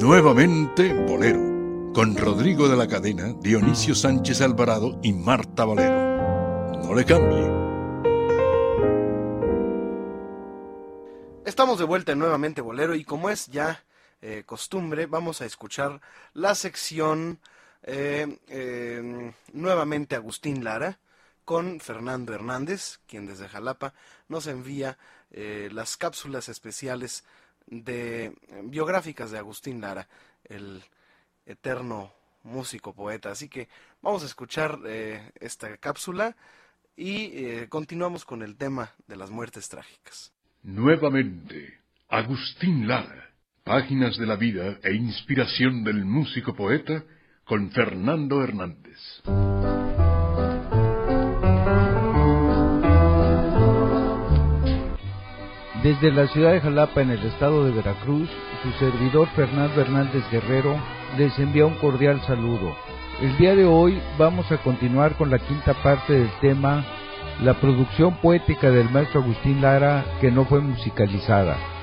Nuevamente Bolero, con Rodrigo de la Cadena, Dionisio Sánchez Alvarado y Marta Valero. No le cambie. Estamos de vuelta en nuevamente Bolero y como es ya eh, costumbre, vamos a escuchar la sección eh, eh, nuevamente Agustín Lara con Fernando Hernández, quien desde Jalapa nos envía eh, las cápsulas especiales de eh, biográficas de Agustín Lara, el eterno músico poeta. Así que vamos a escuchar esta cápsula y continuamos con el tema de las muertes trágicas. Nuevamente, Agustín Lara, Páginas de la vida e inspiración del músico poeta con Fernando Hernández. Desde la ciudad de Jalapa, en el estado de Veracruz, su servidor Fernando Hernández Guerrero les envía un cordial saludo. El día de hoy vamos a continuar con la quinta parte del tema La producción poética del maestro Agustín Lara que no fue musicalizada.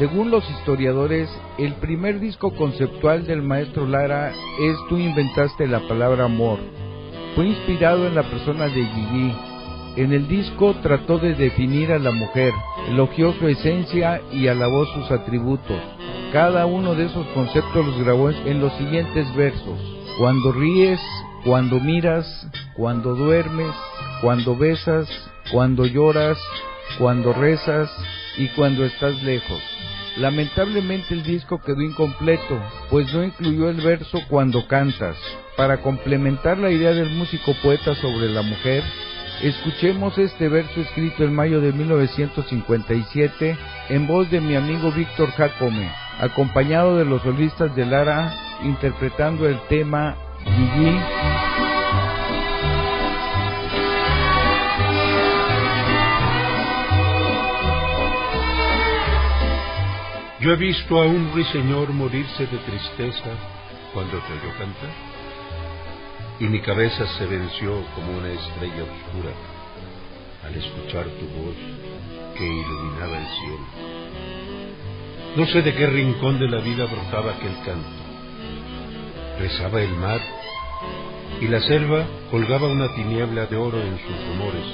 Según los historiadores, el primer disco conceptual del maestro Lara es Tú inventaste la palabra amor. Fue inspirado en la persona de Gigi, en el disco trató de definir a la mujer, elogió su esencia y alabó sus atributos. Cada uno de esos conceptos los grabó en los siguientes versos. Cuando ríes, cuando miras, cuando duermes, cuando besas, cuando lloras, cuando rezas y cuando estás lejos. Lamentablemente el disco quedó incompleto, pues no incluyó el verso cuando cantas. Para complementar la idea del músico poeta sobre la mujer, Escuchemos este verso escrito en mayo de 1957 en voz de mi amigo Víctor Jacome, acompañado de los solistas de Lara interpretando el tema Gigi. Yo he visto a un ruiseñor morirse de tristeza cuando te oyó cantar y mi cabeza se venció como una estrella oscura al escuchar tu voz que iluminaba el cielo. No sé de qué rincón de la vida brotaba aquel canto. Rezaba el mar y la selva colgaba una tiniebla de oro en sus rumores.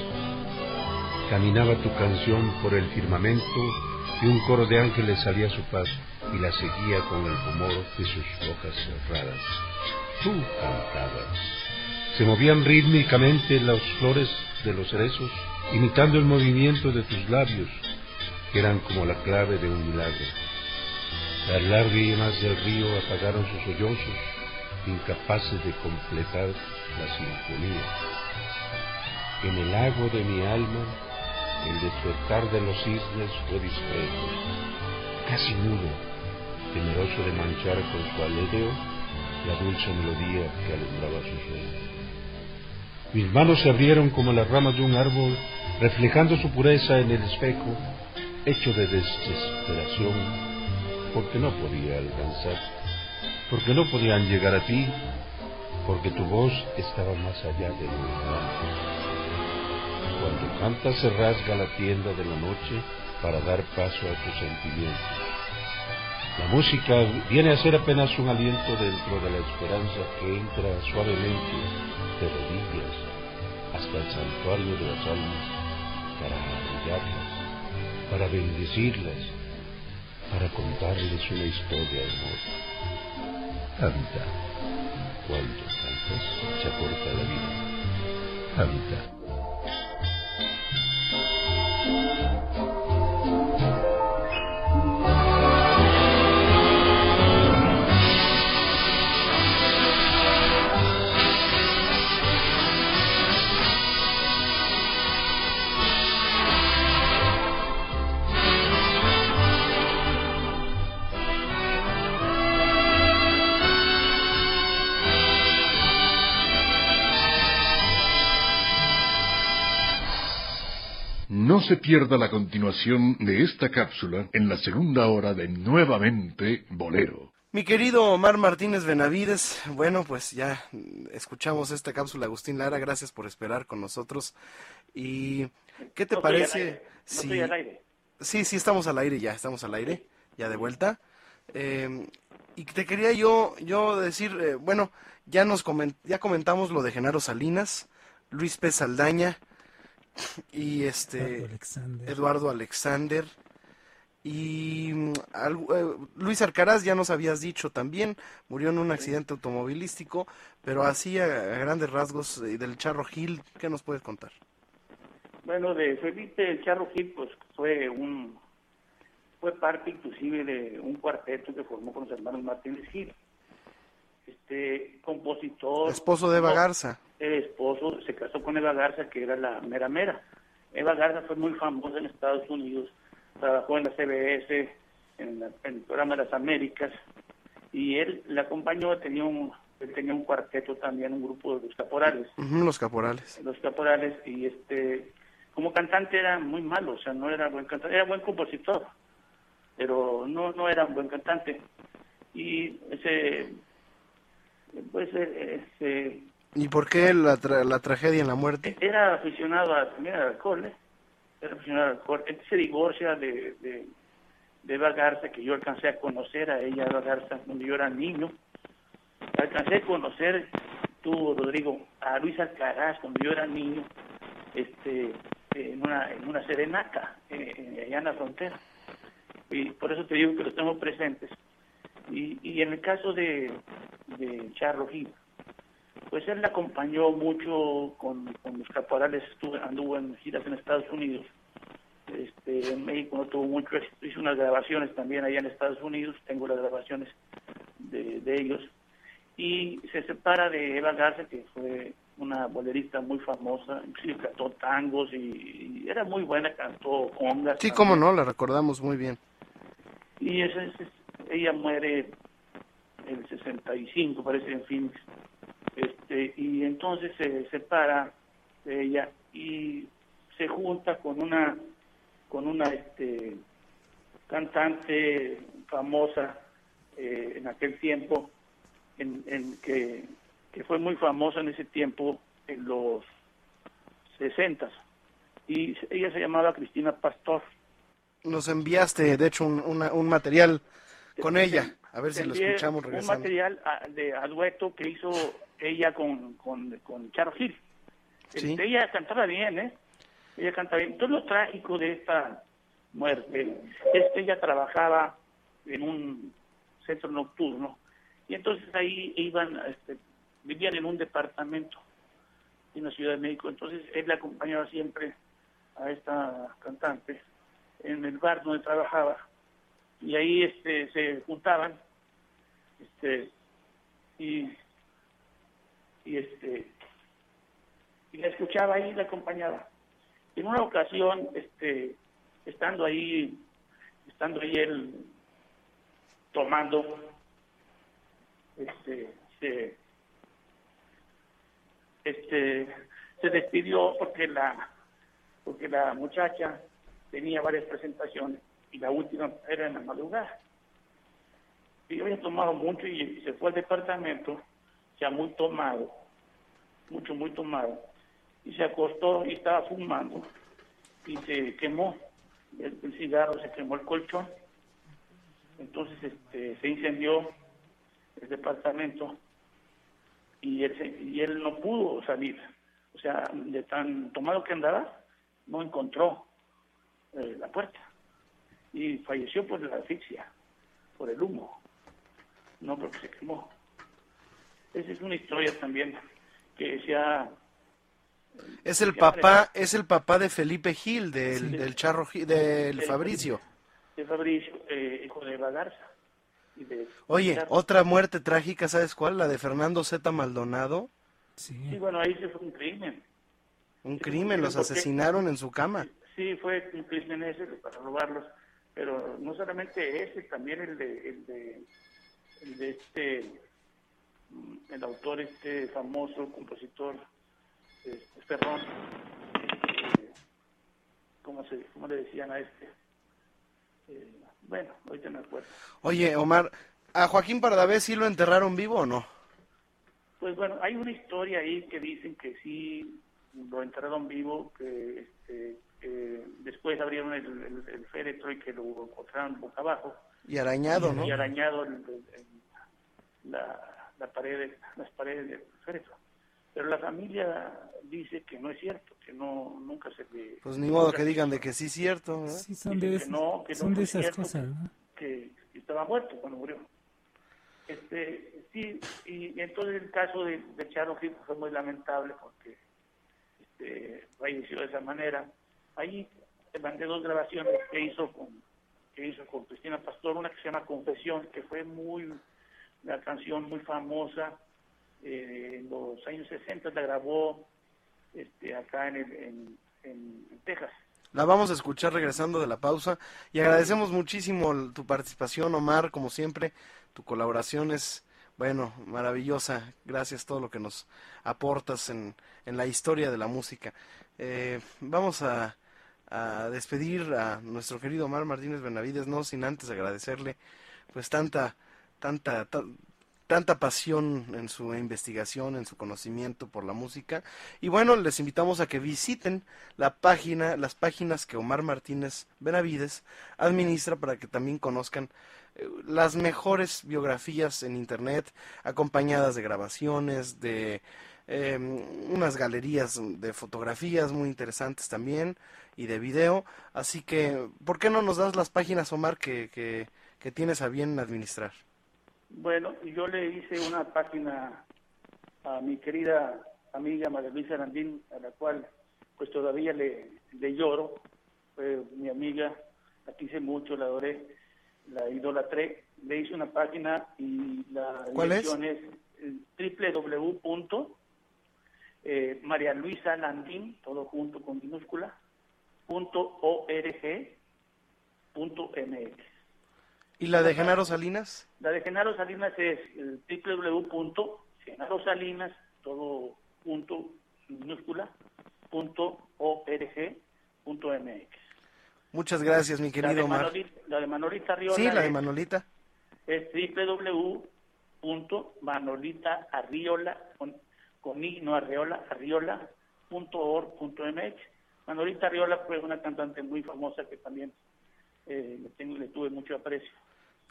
Caminaba tu canción por el firmamento y un coro de ángeles salía a su paso y la seguía con el rumor de sus hojas cerradas. Tú cantabas. Se movían rítmicamente las flores de los cerezos, imitando el movimiento de tus labios, que eran como la clave de un milagro. Las lágrimas del río apagaron sus sollozos, incapaces de completar la sinfonía. En el lago de mi alma, el despertar de los cisnes fue discreto, casi mudo, temeroso de manchar con su aleteo la dulce melodía que alumbraba su sueño. Mis manos se abrieron como las ramas de un árbol, reflejando su pureza en el espejo, hecho de desesperación, porque no podía alcanzar, porque no podían llegar a ti, porque tu voz estaba más allá de lo Cuando cantas se rasga la tienda de la noche para dar paso a tus sentimientos. La música viene a ser apenas un aliento dentro de la esperanza que entra suavemente de rodillas hasta el santuario de las almas para arrullarlas, para bendecirlas, para contarles una historia amor. Canta. Cuando cantas se acorta la vida. Canta. Se pierda la continuación de esta cápsula en la segunda hora de Nuevamente Bolero. Mi querido Omar Martínez Benavides, bueno, pues ya escuchamos esta cápsula, Agustín Lara, gracias por esperar con nosotros. ¿Y qué te No estoy al parece aire, no si... estoy al aire. Sí, sí, estamos al aire ya, estamos al aire, ya de vuelta. Eh, y te quería yo, yo decir, eh, bueno, ya nos ya comentamos lo de Genaro Salinas, Luis P. Saldaña y este Eduardo Alexander. Eduardo Alexander y mm, eh, Luis Arcaraz ya nos habías dicho también, murió en un accidente automovilístico, pero así a, a grandes rasgos eh, del Charro Gil, ¿qué nos puedes contar? Bueno, de Felipe el Charro Gil, pues fue un fue parte inclusive de un cuarteto que formó con los hermanos Martínez Gil. Este compositor. Esposo de Eva Garza. El esposo se casó con Eva Garza, que era la mera mera. Eva Garza fue muy famosa en Estados Unidos, trabajó en la CBS, en, la- en el programa de las Américas y él le acompañó, tenía un, él tenía un cuarteto también, un grupo de los caporales, los caporales. los caporales y este como cantante era muy malo, o sea, no era buen cantante, era buen compositor, pero no no era un buen cantante y ese pues eh, ese ¿Y por qué la, tra- la tragedia en la muerte? era aficionado a, también al alcohol, ¿eh? Era aficionado al alcohol. Él se divorcia de, de, de Eva Garza, que yo alcancé a conocer a ella, Eva Garza, cuando yo era niño. Alcancé a conocer, tú, Rodrigo, a Luis Alcaraz, cuando yo era niño, este, en una, en una serenata, eh, allá en la frontera. Y por eso te digo que los tengo presentes. Y, y en el caso de, de Charro Gil, pues él le acompañó mucho con, con los caporales, estuvo, anduvo en giras en Estados Unidos. Este, en México no tuvo mucho éxito, hizo unas grabaciones también allá en Estados Unidos, tengo las grabaciones de, de ellos. Y se separa de Eva Garza, que fue una bolerista muy famosa, inclusive cantó tangos y, y era muy buena, cantó congas. Sí, cómo no, la recordamos muy bien. Y esa es- ella muere el 65, parece, en Phoenix. Este, y entonces se separa de ella y se junta con una con una este cantante famosa eh, en aquel tiempo en, en que, que fue muy famosa en ese tiempo en los 60 y ella se llamaba Cristina Pastor Nos enviaste, de hecho, un, un material con Te- ella. A ver si lo escuchamos Un regresando. material a, de, a dueto que hizo ella con, con, con Charo Gil. Sí. Este, ella cantaba bien, ¿eh? Ella cantaba bien. Todo lo trágico de esta muerte es que ella trabajaba en un centro nocturno y entonces ahí iban, este, vivían en un departamento en la Ciudad de México. Entonces él la acompañaba siempre a esta cantante en el bar donde trabajaba y ahí este se juntaban este y y este y la escuchaba ahí la acompañaba. En una ocasión este estando ahí estando ahí él tomando este se este se despidió porque la porque la muchacha tenía varias presentaciones y la última era en la madrugada. Y yo había tomado mucho y se fue al departamento, ya muy tomado, mucho, muy tomado, y se acostó y estaba fumando y se quemó el, cigarro, se quemó el colchón. Entonces este, se incendió el departamento y él, y él no pudo salir. O sea, de tan tomado que andaba, no encontró eh, la puerta y falleció por la asfixia, por el humo, no porque se quemó. Esa es una historia también que se ha... Es el papá, es el papá de Felipe Gil, del, Sí. del Charro Gil, del. Fabricio. de Fabricio, eh, hijo de Eva Garza. Y de, Oye, otra muerte trágica, ¿sabes cuál? La de Fernando Z. Maldonado. Sí, Sí. bueno, ahí se fue un crimen. Un Sí, crimen, los asesinaron en su cama. Sí, fue un crimen ese para robarlos, pero no solamente ese, también el de, el de, el de este, mm, el autor este famoso compositor, este, Ferrón, este, ¿cómo, se, ¿cómo le decían a este? Eh, bueno, ahorita me acuerdo. Oye, Omar, ¿a Joaquín Pardavé sí lo enterraron vivo o no? Pues bueno, hay una historia ahí que dicen que sí lo enterraron vivo, que este, que después abrieron el, el- el féretro y que lo encontraron boca abajo Y arañado, ¿no? y arañado el- el- el- la, la pared, las paredes del féretro. Pero la familia dice que no es cierto, que no nunca se le... Pues ni modo que digan de que sí es cierto. ¿eh? Sí, son de, que esas- no, que no son de esas cierto, cosas, ¿no? que estaba muerto cuando murió. Este, sí, y entonces el caso de, de Charo Gil fue muy lamentable porque este, falleció de esa manera. Ahí te mandé dos grabaciones que hizo con que hizo con Cristina Pastor, una que se llama Confesión, que fue muy una canción muy famosa eh, en los años 60 la grabó este, acá en, el, en, en- Texas. La vamos a escuchar regresando de la pausa y agradecemos muchísimo tu participación, Omar, como siempre. Tu colaboración es, bueno, maravillosa. Gracias todo lo que nos aportas en, en la historia de la música. Eh, vamos a, a despedir a nuestro querido Omar Martínez Benavides, no sin antes agradecerle pues tanta, tanta, ta- tanta pasión en su investigación, en su conocimiento por la música. Y bueno, les invitamos a que visiten la página, las páginas que Omar Martínez Benavides administra para que también conozcan eh, las mejores biografías en internet, acompañadas de grabaciones, de eh, unas galerías de fotografías muy interesantes también y de video. Así que, ¿por qué no nos das las páginas, Omar, que, que, que tienes a bien administrar? Bueno, yo le hice una página a mi querida amiga María Luisa Arandín, a la cual pues todavía le, le lloro. Fue mi amiga, la quise mucho, la adoré, la idolatré. Le hice una página y la ¿Cuál es? dirección es, eh, www. Eh, María Luisa Landín, todo junto con minúscula, punto org, punto mx. ¿Y la de Genaro Salinas? La de Genaro Salinas es www.genarosalinas, todo junto, minúscula, punto org, punto mx. Muchas gracias, mi La querido Omar. Manolita, la de Manolita Arriola Sí, la de es, Manolita. es www.manolitaarriola, con, con i, no arreola, arriola, punto org, punto mx. Manolita Arriola fue una cantante muy famosa que también eh, le, tengo, le tuve mucho aprecio.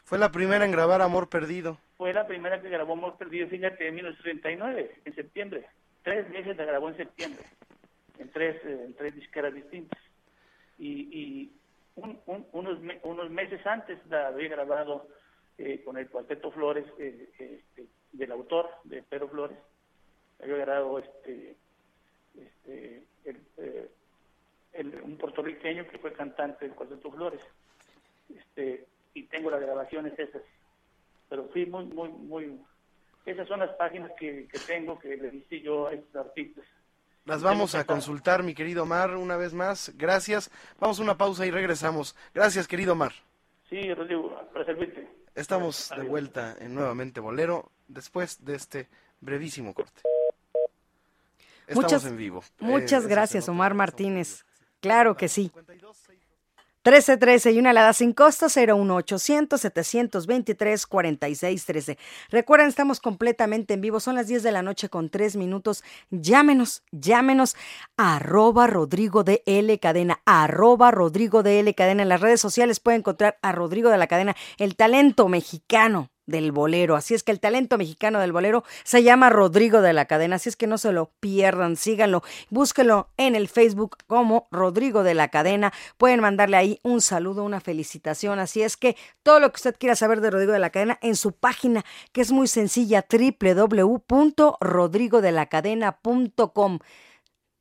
Fue la primera en grabar Amor Perdido. Fue la primera que grabó Amor Perdido, fíjate, en 1939, en septiembre. Tres meses la grabó en septiembre, en tres, eh, en tres disqueras distintas. Y, y un- un- unos, me- unos meses antes la había grabado eh, con el Cuarteto Flores, eh, este, del autor, de Pedro Flores. Había grabado este, este, el, eh, el- un puertorriqueño que fue cantante del Cuarteto Flores. Este, y tengo las grabaciones esas pero fui muy, muy, muy... Esas son las páginas que, que tengo que le hice yo a estos artistas. Las vamos a consultar, mi querido Omar, una vez más. Gracias. Vamos a una pausa y regresamos. Gracias, querido Omar. Sí, Rodrigo, para servirte. Estamos de vuelta en Nuevamente Bolero después de este brevísimo corte. Estamos Muchas- en vivo. Muchas Eh, gracias, Omar Martínez. Claro que sí. 1313 y una alada sin costo 01800 723 4613. Recuerden, estamos completamente en vivo. Son las 10 de la noche con 3 minutos. Llámenos, llámenos. Arroba Rodrigo de L Cadena. Arroba Rodrigo de L Cadena. En las redes sociales pueden encontrar a Rodrigo de la Cadena, el talento mexicano del bolero. Así es que el talento mexicano del bolero se llama Rodrigo de la Cadena. Así es que no se lo pierdan, síganlo. Búsquenlo en el Facebook como Rodrigo de la Cadena. Pueden mandarle ahí un saludo, una felicitación. Así es que todo lo que usted quiera saber de Rodrigo de la Cadena en su página, que es muy sencilla, www.rodrigodelacadena.com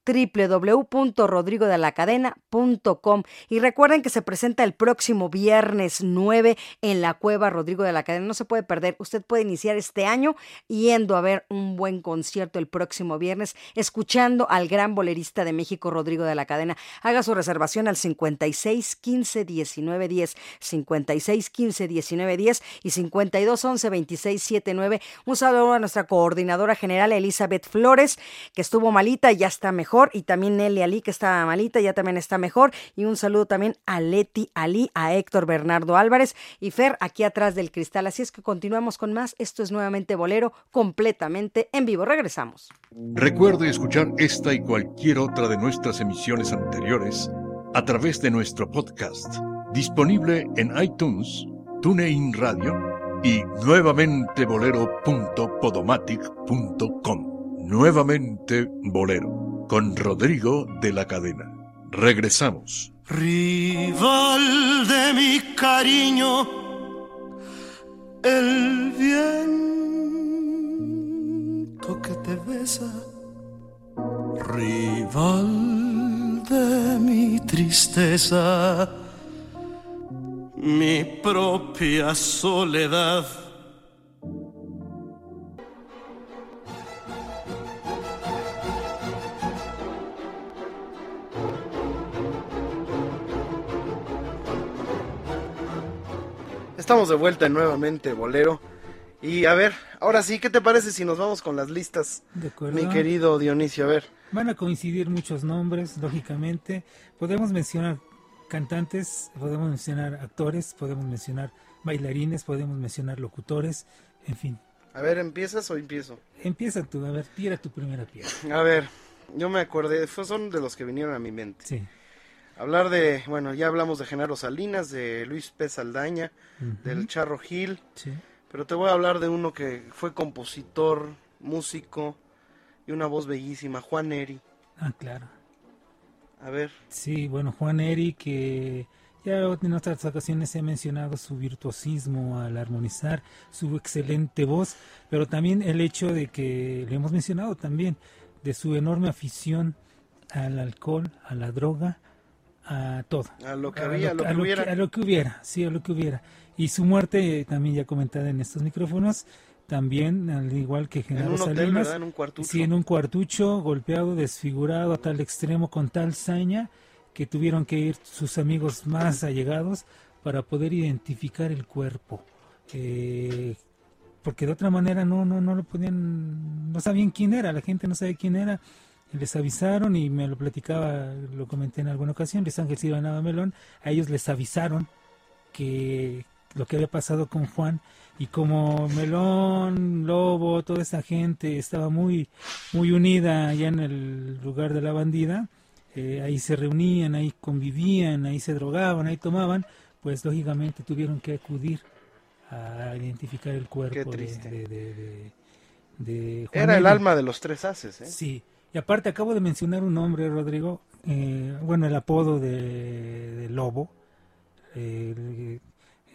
www.rodrigodelacadena.com y recuerden que se presenta el próximo viernes 9 en la cueva Rodrigo de la Cadena. No se puede perder. Usted puede iniciar este año yendo a ver un buen concierto el próximo viernes, escuchando al gran bolerista de México, Rodrigo de la Cadena. Haga su reservación al 56 15 19 10, 56 15 19 10 y 52 11 26 79. Un saludo a nuestra coordinadora general Elizabeth Flores, que estuvo malita y ya está mejor, y también Nelly Ali, que estaba malita, ya también está mejor, y un saludo también a Leti Ali, a Héctor Bernardo Álvarez y Fer aquí atrás del cristal. Así es que continuamos con más. Esto es nuevamente Bolero, completamente en vivo. Regresamos. Recuerde escuchar esta y cualquier otra de nuestras emisiones anteriores a través de nuestro podcast, disponible en iTunes, TuneIn Radio y nuevamente bolero.podomatic.com. Nuevamente Bolero, con Rodrigo de la Cadena. Regresamos. Rival de mi cariño, el viento que te besa, rival de mi tristeza, mi propia soledad. Estamos de vuelta en nuevamente, Bolero. Y a ver, ahora sí, ¿qué te parece si nos vamos con las listas, De acuerdo. mi querido Dionisio? A ver, Van a coincidir muchos nombres, lógicamente. Podemos mencionar cantantes, podemos mencionar actores, podemos mencionar bailarines, podemos mencionar locutores, en fin. a ver, ¿empiezas o empiezo? Empieza tú, a ver, tira tu primera piedra. A ver, yo me acordé, son de los que vinieron a mi mente. Sí. Hablar de, bueno, ya hablamos de Genaro Salinas, de Luis P. Saldaña, del Charro Gil, Sí. pero te voy a hablar de uno que fue compositor, músico y una voz bellísima, Juan Eri. Ah, claro. A ver, Sí, bueno, Juan Eri, que ya en otras ocasiones he mencionado su virtuosismo al armonizar, su excelente voz, pero también el hecho de que, le hemos mencionado también, de su enorme afición al alcohol, a la droga, a todo. a lo que había, a lo que hubiera. a lo que hubiera, sí, a lo que hubiera. Y su muerte, también ya comentada en estos micrófonos, también, al igual que En Genaro un hotel, Salinas, ¿verdad? En un cuartucho. Sí, en un cuartucho, golpeado, desfigurado a tal extremo, con tal saña, que tuvieron que ir sus amigos más allegados para poder identificar el cuerpo. Eh, porque de otra manera no, no, no lo podían, no sabían quién era, la gente no sabe quién era. Les avisaron y me lo platicaba, lo comenté en alguna ocasión, Luis Ángel Silva Nava Melón, a ellos les avisaron que lo que había pasado con Juan y como Melón, Lobo, toda esa gente estaba muy, muy unida allá en el lugar de la bandida, eh, ahí se reunían, ahí convivían, ahí se drogaban, ahí tomaban, pues lógicamente tuvieron que acudir a identificar el cuerpo de, triste. de, de- de- de Juan Era el alma de los tres haces, ¿eh? Sí, y aparte acabo de mencionar un nombre, Rodrigo, eh, bueno, el apodo de, de Lobo, eh,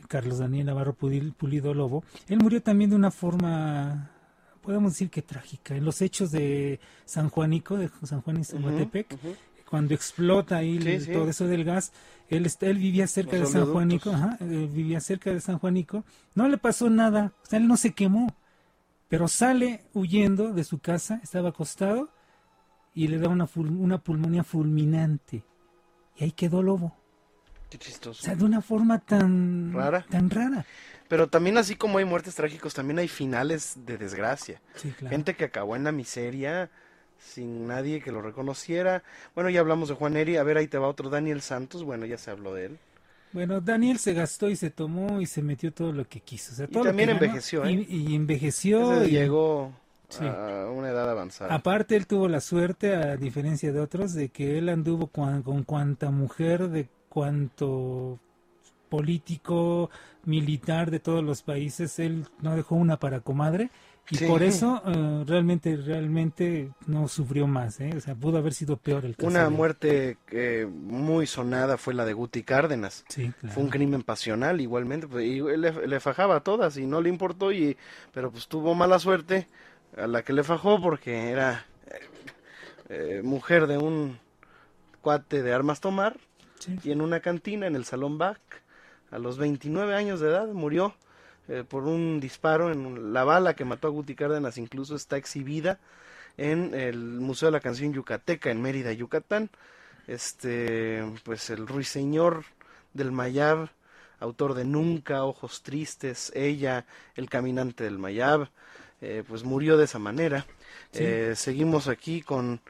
Carlos Daniel Navarro Pulido Lobo. Él murió también de una forma, podemos decir que trágica, en los hechos de San Juanico, de San Juan y cuando explota ahí Sí, el- sí. todo eso del gas, él, está, él vivía cerca Los de San. Juanico, ajá, eh, vivía cerca de San Juanico, no le pasó nada, o sea, él no se quemó, pero sale huyendo de su casa, estaba acostado y le da una, ful- una pulmonía fulminante y ahí quedó Lobo, Qué chistoso. o sea, de una forma tan Rara. tan rara. Pero también así como hay muertes trágicos, también hay finales de desgracia. Sí, claro. Gente que acabó en la miseria sin nadie que lo reconociera. Bueno, ya hablamos de Juan Eri. A ver, ahí te va otro Daniel Santos. Bueno, ya se habló de él. Bueno, Daniel se gastó y se tomó y se metió todo lo que quiso. O sea, Y lo también ganó, envejeció, ¿eh? Y, y envejeció. Y- llegó Sí. a una edad avanzada. Aparte, él tuvo la suerte, a diferencia de otros, de que él anduvo con cuanta mujer, de cuanto político, militar de todos los países, él no dejó una para comadre. Y Sí. por eso eh, realmente, realmente no sufrió más, ¿eh? O sea, pudo haber sido peor el caso. Una de muerte eh, muy sonada fue la de Guti Cárdenas. Sí, claro. Fue un crimen pasional igualmente. pues, y le fajaba a todas y no le importó. y Pero pues tuvo mala suerte a la que le fajó porque era eh, mujer de un cuate de armas tomar. Sí. Y en una cantina en el Salón Bach, a los 29 años de edad, murió eh, por un disparo. En un- la bala que mató a Guti Cárdenas incluso está exhibida en el Museo de la Canción Yucateca en Mérida, Yucatán. Este, pues el ruiseñor del Mayab, autor de Nunca, Ojos Tristes, Ella, El Caminante del Mayab, eh, pues murió de esa manera. Sí. Eh, seguimos aquí con,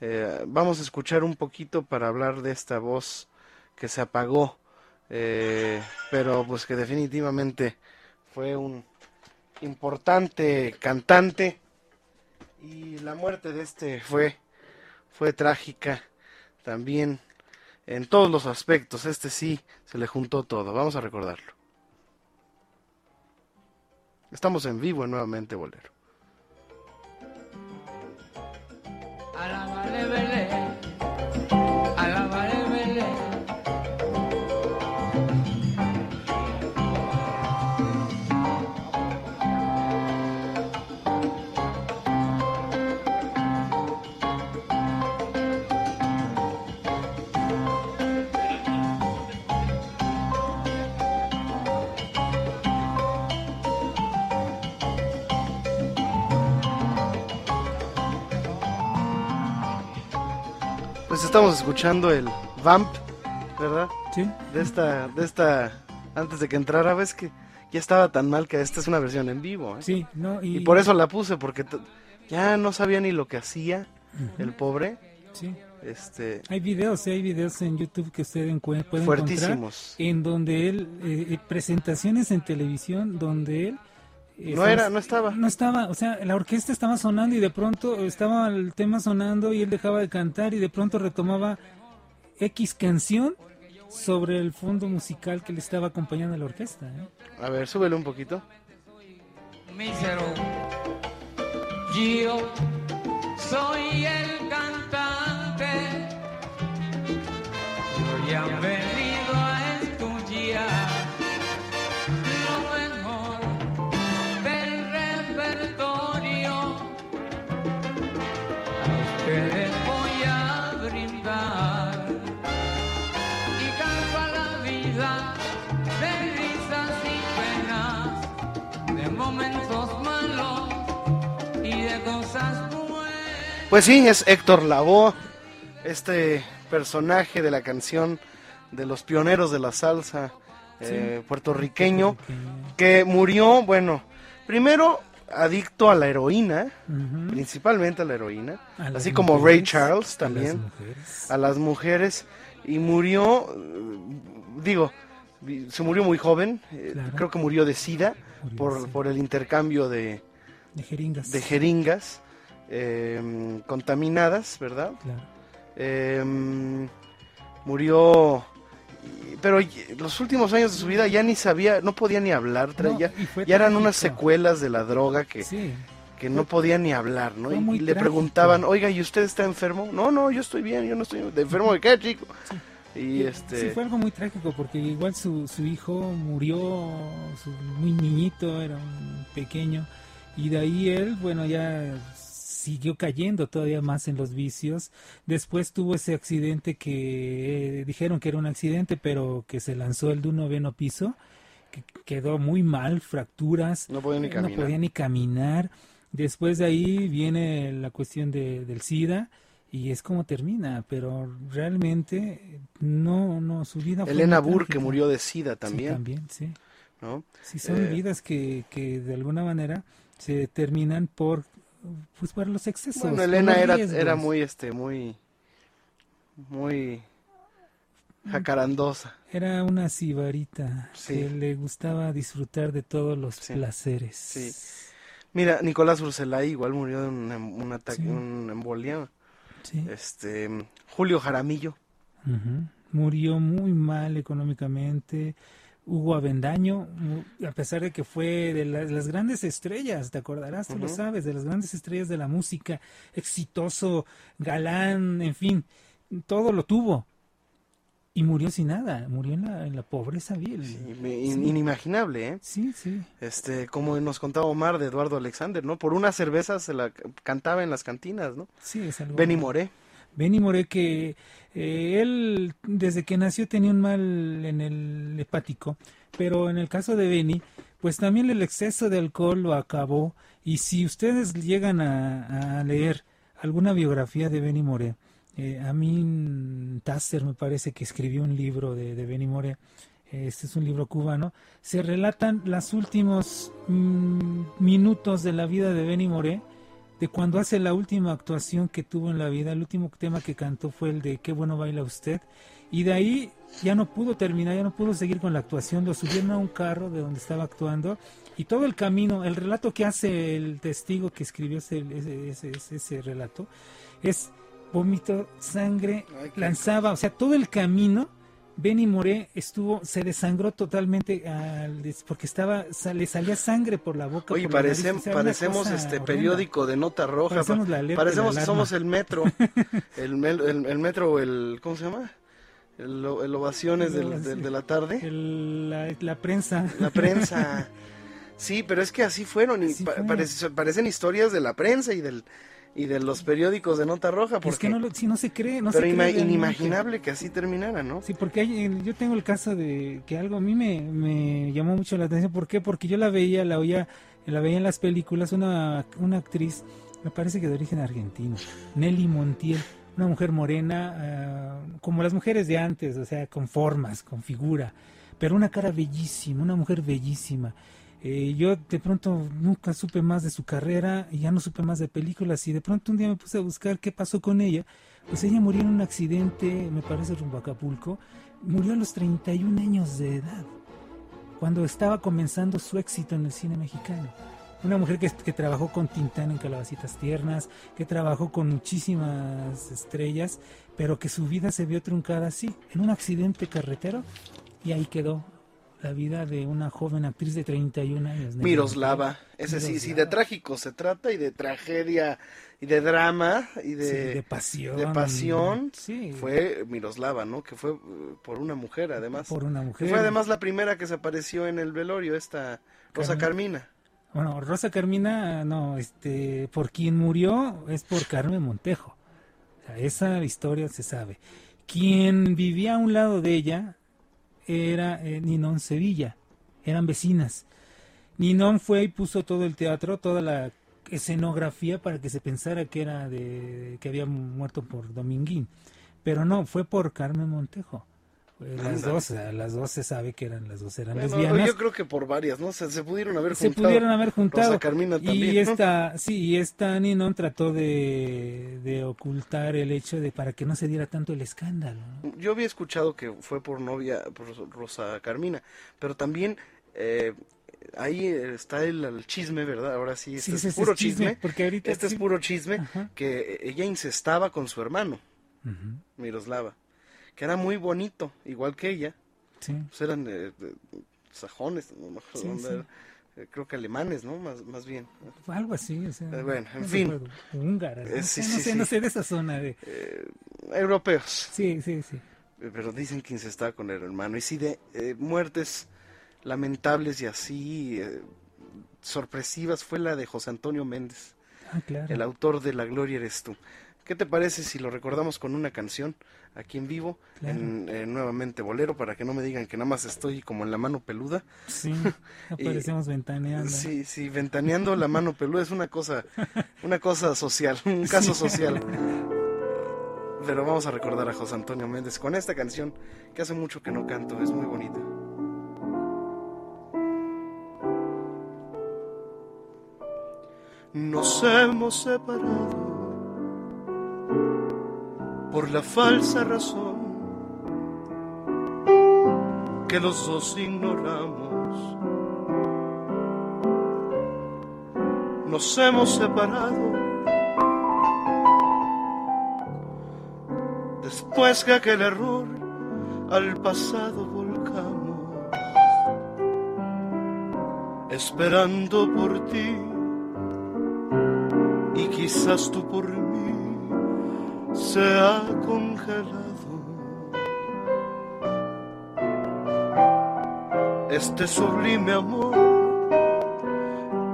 eh, vamos a escuchar un poquito para hablar de esta voz que se apagó, pero pues que definitivamente fue un importante cantante y la muerte de este fue fue trágica también en todos los aspectos. Este sí se le juntó todo. Vamos a recordarlo. Estamos en vivo en nuevamente Bolero. Estamos escuchando el Vamp, ¿verdad? Sí. De esta, de esta antes de que entrara, ves que ya estaba tan mal que esta es una versión en vivo. ¿eh? Sí, no, y, Y por eso la puse, porque ya no sabía ni lo que hacía el pobre. Sí. Este, Hay videos, hay videos en YouTube que usted encue- puede encontrar Fuertísimos. en donde él, eh, eh, presentaciones en televisión donde él... No era, no estaba. No estaba, o sea, la orquesta estaba sonando y de pronto estaba el tema sonando y él dejaba de cantar y de pronto retomaba X canción sobre el fondo musical que le estaba acompañando a la orquesta. ¿eh? A ver, súbele un poquito. mísero. Yo soy el cantante. Yo ya Pues sí, es Héctor Lavoe, este personaje de la canción de los pioneros de la salsa eh, puertorriqueño, que murió, bueno, primero adicto a la heroína, principalmente a la heroína, A así como Ray Charles a las también, a las mujeres, y murió, eh, digo, se murió muy joven, eh, Claro. creo que murió de sida Murió por, por el intercambio de, De jeringas. de jeringas eh, contaminadas, ¿verdad? Claro. Eh, murió, pero los últimos años de su vida ya ni sabía, no podía ni hablar, traía, ya eran unas secuelas de la droga que, Sí. que no podía ni hablar, ¿no? Y, le trágico. preguntaban, oiga, ¿y usted está enfermo? No, no, yo estoy bien, yo no estoy ¿de enfermo de qué, chico. Y este, Sí, fue algo muy trágico porque igual su, su hijo murió su, muy niñito, era un pequeño, y de ahí él, bueno, ya siguió cayendo todavía más en los vicios. Después tuvo ese accidente que eh, dijeron que era un accidente, pero que se lanzó el de un noveno piso, que quedó muy mal, fracturas, no podía ni no caminar. podía ni caminar. Después de ahí viene la cuestión de, del SIDA y es como termina, pero realmente no, no, su vida fue Elena muy Burr, que trágica. murió de sida Sí, también, también, sí. ¿no? Sí, son Eh, vidas que, que de alguna manera se determinan por, pues, por los excesos. Bueno, Elena era, era muy, este, muy, muy jacarandosa. Era una sibarita Sí. que le gustaba disfrutar de todos los Sí. placeres. Sí. Mira, Nicolás Urselay igual murió de un, em- un ataque, Sí. un embolia. Sí. Este, Julio Jaramillo. Murió muy mal económicamente. Hugo Avendaño, a pesar de que fue de las, las grandes estrellas, te acordarás, tú lo sabes, de las grandes estrellas de la música, exitoso, galán, en fin, todo lo tuvo. Y murió sin nada, murió en la, en la pobreza vil. Sí. Inimaginable, ¿eh? Sí, sí. Este, como nos contaba Omar de Eduardo Alexander, ¿no? Por una cerveza se la cantaba en las cantinas, ¿no? Sí, es algo. Benny Moré. Benny Moré que eh, él desde que nació tenía un mal en el hepático, pero en el caso de Benny, pues también el exceso de alcohol lo acabó. Y si ustedes llegan a, a leer alguna biografía de Benny Moré, eh, Amin Tasser me parece que escribió un libro de, de Benny Moré, este es un libro cubano, se relatan los últimos mm, minutos de la vida de Benny Moré, de cuando hace la última actuación que tuvo en la vida, el último tema que cantó fue el de Qué bueno baila usted, y de ahí ya no pudo terminar, ya no pudo seguir con la actuación, lo subieron a un carro de donde estaba actuando, y todo el camino, el relato que hace el testigo que escribió ese, ese, ese- ese- ese relato, es vómito, sangre, lanzaba, o sea, todo el camino Benny Moré estuvo, se desangró totalmente al porque estaba, le salía sangre por la boca. Oye, nariz, parecemos este horrenda. periódico de nota roja. Parecemos pa- la parecemos la que somos el metro. el, mel- el, el metro, el, ¿cómo se llama? El, el ovaciones del- del- de la tarde. El- la, la prensa. La prensa. Sí, pero es que así fueron. Y pa- fue. parecen historias de la prensa y del y de los periódicos de nota roja. Porque, Es que no, lo- si no se cree, no pero se cree inimaginable que así terminara, ¿no? Sí, porque hay- yo tengo el caso de que algo a mí me, me llamó mucho la atención. ¿Por qué? Porque yo la veía, la oía, la veía en las películas, una, una actriz, me parece que de origen argentino, Nelly Montiel, una mujer morena, ah, como las mujeres de antes, o sea, con formas, con figura. pero una cara bellísima, una mujer bellísima. Eh, yo de pronto nunca supe más de su carrera ya no supe más de películas y de pronto un día me puse a buscar qué pasó con ella. Pues ella murió en un accidente, me parece rumbo a Acapulco, murió a los 31 años de edad, cuando estaba comenzando su éxito en el cine mexicano. Una mujer que, que trabajó con Tintán en Calabacitas Tiernas, que trabajó con muchísimas estrellas, pero que su vida se vio truncada así, en un accidente carretero, y ahí quedó la vida de una joven actriz de 31 años. Miroslava, ese sí, sí, de Miroslava. trágico se trata y de tragedia y de drama y de, Sí, de pasión. de pasión. Sí. Fue Miroslava, ¿no? Que fue eh, por una mujer, además. Por una mujer. fue además la primera que se apareció en el velorio, esta Rosa Carmina. Bueno, Rosa Carmina, no, este, por quien murió es por Carmen Montejo. O sea, esa historia se sabe. Quien vivía a un lado de ella era eh, Ninón Sevilla. Eran vecinas. Ninón fue y puso todo el teatro, toda la escenografía para que se pensara que era de que había muerto por Dominguín. Pero no, fue por Carmen Montejo. Eh, Las dos, las dos se sabe que eran, las dos eran Bueno, lesbianas. yo creo que por varias, ¿no? Se, se pudieron haber se juntado. pudieron haber juntado. Rosa Carmina también. y ¿no? esta, sí, y esta Ninon trató de, de ocultar el hecho de para que no se diera tanto el escándalo. ¿no? Yo había escuchado que fue por novia, por Rosa Carmina, pero también eh, ahí está el, el chisme, ¿verdad? Ahora sí, este Sí, es puro chisme, chisme. porque ahorita este sí- es puro chisme, Ajá. que ella incestaba con su hermano, Miroslava, que era muy bonito, igual que ella. sí. Pues eran eh, sajones, no Sí, creo que alemanes, ¿no? Más, más bien. Algo así, o sea, Eh, bueno, en no fin. Húngaras, no Eh, sé, sí, no sé, sí. no sé de esa zona de... Eh, europeos. Sí, sí, sí. Pero dicen que incestaba con el hermano. Y sí, de muertes lamentables y así sorpresivas fue la de José Antonio Méndez, Ah, claro. el autor de La Gloria Eres Tú. ¿Qué te parece si lo recordamos con una canción aquí en vivo, Claro. en, eh, nuevamente bolero, para que no me digan que nada más estoy como en la mano peluda? Sí, Y- aparecemos ventaneando. Sí, sí, ventaneando la mano peluda es una cosa, una cosa social, un caso social. Pero vamos a recordar a José Antonio Méndez con esta canción que hace mucho que no canto, es muy bonita. Nos hemos separado por la falsa razón que los dos ignoramos. Nos hemos separado después que aquel error al pasado volcamos, esperando por ti y quizás tú por mí se ha congelado. Este sublime amor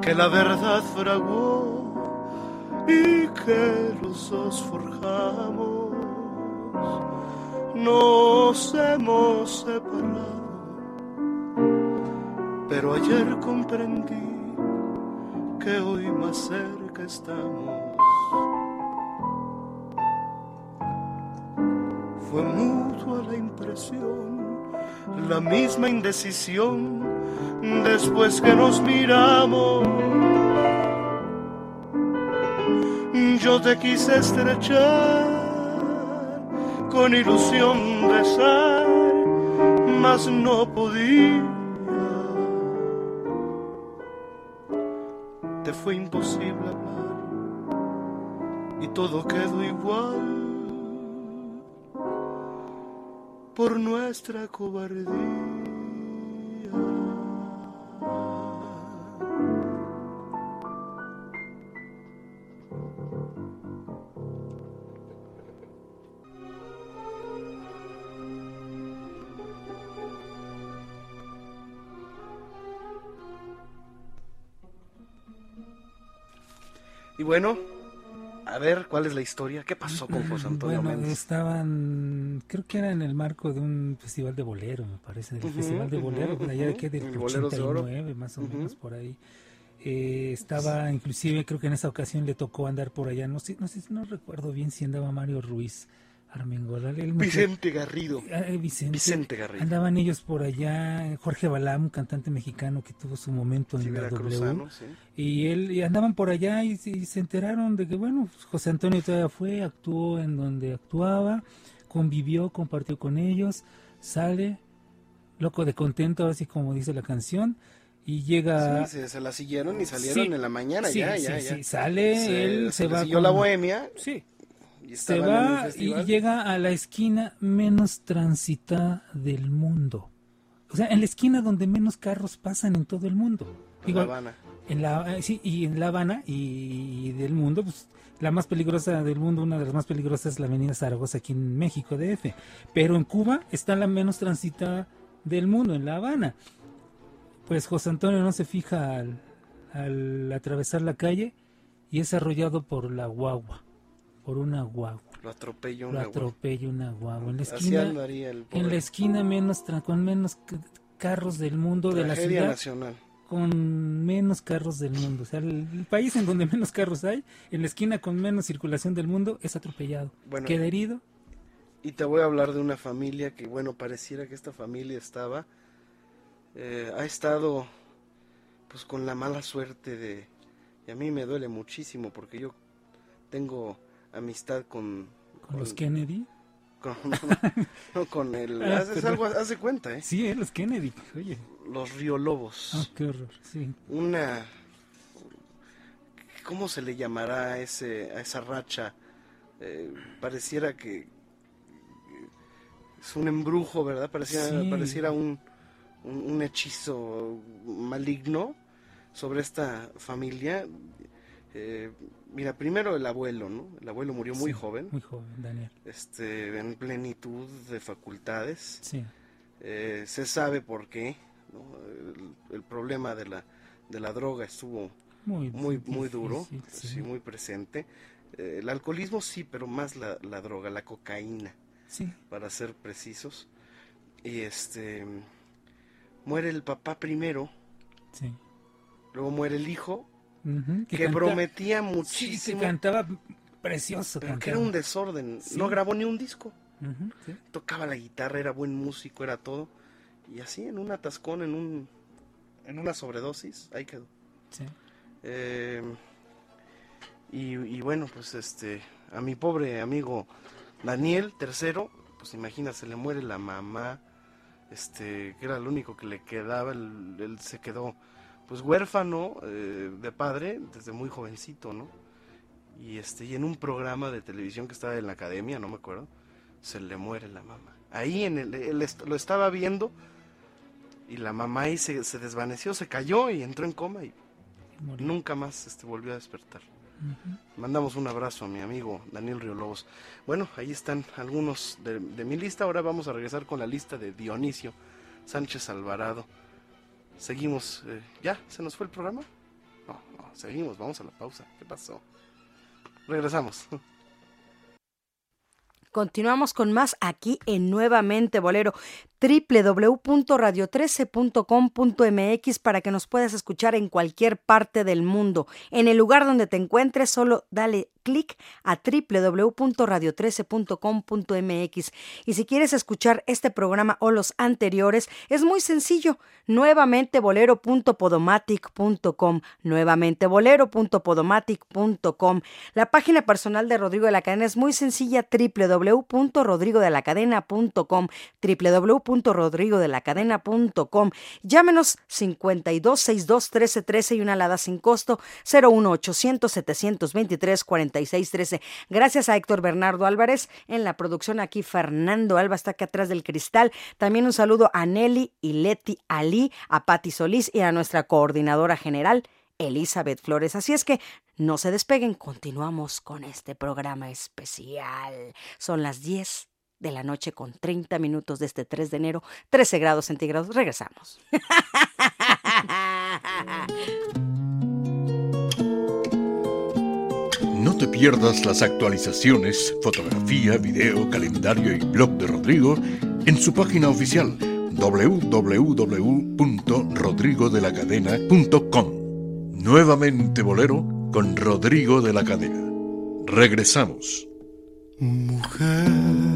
que la verdad fraguó y que los dos forjamos, nos hemos separado, pero ayer comprendí que hoy más cerca estamos. Fue mutua la impresión, la misma indecisión después que nos miramos. Yo te quise estrechar con ilusión de ser, mas no podía. te fue imposible hablar y todo quedó igual por nuestra cobardía. Y bueno, a ver, ¿cuál es la historia? ¿Qué pasó con José Antonio Bueno, Méndez? estaban, creo que era en el marco de un festival de bolero, me parece, del festival de bolero, de allá de que del el Boleros de Oro. 89, más o menos por ahí. Eh, estaba, inclusive, creo que en esa ocasión le tocó andar por allá, no sé, no sé, no recuerdo bien si andaba Mario Ruiz Armengolal. el Vicente Garrido. Ah, eh, Vicente, Vicente Garrido. Andaban ellos por allá, Jorge Balam, un cantante mexicano que tuvo su momento Sí, en la W. sí. Y él y andaban por allá y, y se enteraron de que, bueno, pues, José Antonio todavía fue, actuó en donde actuaba, convivió, compartió con ellos, sale loco de contento, así como dice la canción, y llega... Sí, se, se la siguieron y salieron Sí, en la mañana, sí, ya, sí, ya, sí, ya. sale, él se va siguió con- la bohemia. Sí. Y se va y llega a la esquina menos transitada del mundo. O sea, en la esquina donde menos carros pasan en todo el mundo. En Igual, La Habana. En la, eh, sí, y en La Habana y, del mundo, pues la más peligrosa del mundo, una de las más peligrosas es la Avenida Zaragoza aquí en México, DF. Pero en Cuba está la menos transitada del mundo, en La Habana. Pues José Antonio no se fija al, al atravesar la calle y es arrollado por la guagua, por una guagua. Lo atropelló Lo una guagua. atropella una guagua. En la esquina, el en la esquina menos con menos carros del mundo de la Tragedia ciudad nacional. con menos carros del mundo. O sea, el, el país en donde menos carros hay, en la esquina con menos circulación del mundo, es atropellado. Bueno, Queda herido. Y te voy a hablar de una familia que, bueno, pareciera que esta familia estaba, eh, ha estado, pues, con la mala suerte de, y a mí me duele muchísimo porque yo tengo amistad con, Con los Kennedy. con, no, con el, Ah, haces perdón. algo, haz de cuenta, ¿eh? Sí, eh, los Kennedy. Oye. Los Riolobos. Ah, qué horror. Sí. Una, ¿cómo se le llamará a, ese, a esa racha? Eh, pareciera que es un embrujo, ¿verdad? Pareciera, Sí. pareciera un, un, un hechizo maligno sobre esta familia. Eh, mira, primero el abuelo, ¿no? El abuelo murió muy Sí, joven, Muy joven, Daniel. este, en plenitud de facultades. Sí. Eh, se sabe por qué. ¿no? El, el problema de la, de la droga estuvo Muy muy, muy duro, sí. muy presente. Eh, el alcoholismo sí, pero más la, la droga, la cocaína, Sí. para ser precisos. Y este muere el papá primero, Sí. luego muere el hijo, Que, canta- prometía Sí, muchísimo, que cantaba precioso. pero que era un desorden. Sí. No grabó ni un disco. Sí. Tocaba la guitarra, era buen músico, era todo. Y así en un atascón, en un en una sobredosis, ahí quedó. Sí. Eh, y, y bueno, pues este, a mi pobre amigo Daniel tercero, pues imagina, se le muere la mamá, este, que era lo único que le quedaba, él, él se quedó pues huérfano eh, de padre desde muy jovencito, ¿no? Y este, y en un programa de televisión que estaba en la academia, no me acuerdo, se le muere la mamá. Ahí en el, él est- lo estaba viendo y la mamá ahí se, se desvaneció, se cayó y entró en coma y Murió. nunca más este, volvió a despertar. Mandamos un abrazo a mi amigo Daniel Riolobos. Bueno, ahí están algunos de, de mi lista. Ahora vamos a regresar con la lista de Dionisio Sánchez Alvarado. Seguimos. eh, ¿Ya? ¿Se nos fue el programa? No, no, seguimos. Vamos a la pausa. ¿Qué pasó? Regresamos. Continuamos con más aquí en Nuevamente Bolero www.radio13.com.mx para que nos puedas escuchar en cualquier parte del mundo. En el lugar donde te encuentres, solo dale clic a www.radio13.com.mx. Y si quieres escuchar este programa o los anteriores, es muy sencillo. Nuevamente bolero.podomatic.com. Nuevamente bolero.podomatic.com. La página personal de Rodrigo de la Cadena es muy sencilla www.rodrigodelacadena.com www.rodrigodelacadena.com Llámenos 52 62 13 13 y una alada sin costo 01 800 723 46 13. Gracias a Héctor Bernardo Álvarez en la producción aquí Fernando Alba está acá atrás del cristal. También un saludo a Nelly y Leti Ali, a Patti Solís y a nuestra coordinadora general Elizabeth Flores. Así es que no se despeguen, continuamos con este programa especial. Son las 10 de la noche con 30 minutos de este 3 de enero, 13 grados centígrados. Regresamos. No te pierdas las actualizaciones, fotografía, video, calendario y blog de Rodrigo en su página oficial www.rodrigodelacadena.com. Nuevamente Bolero con Rodrigo de la Cadena. Regresamos. Mujer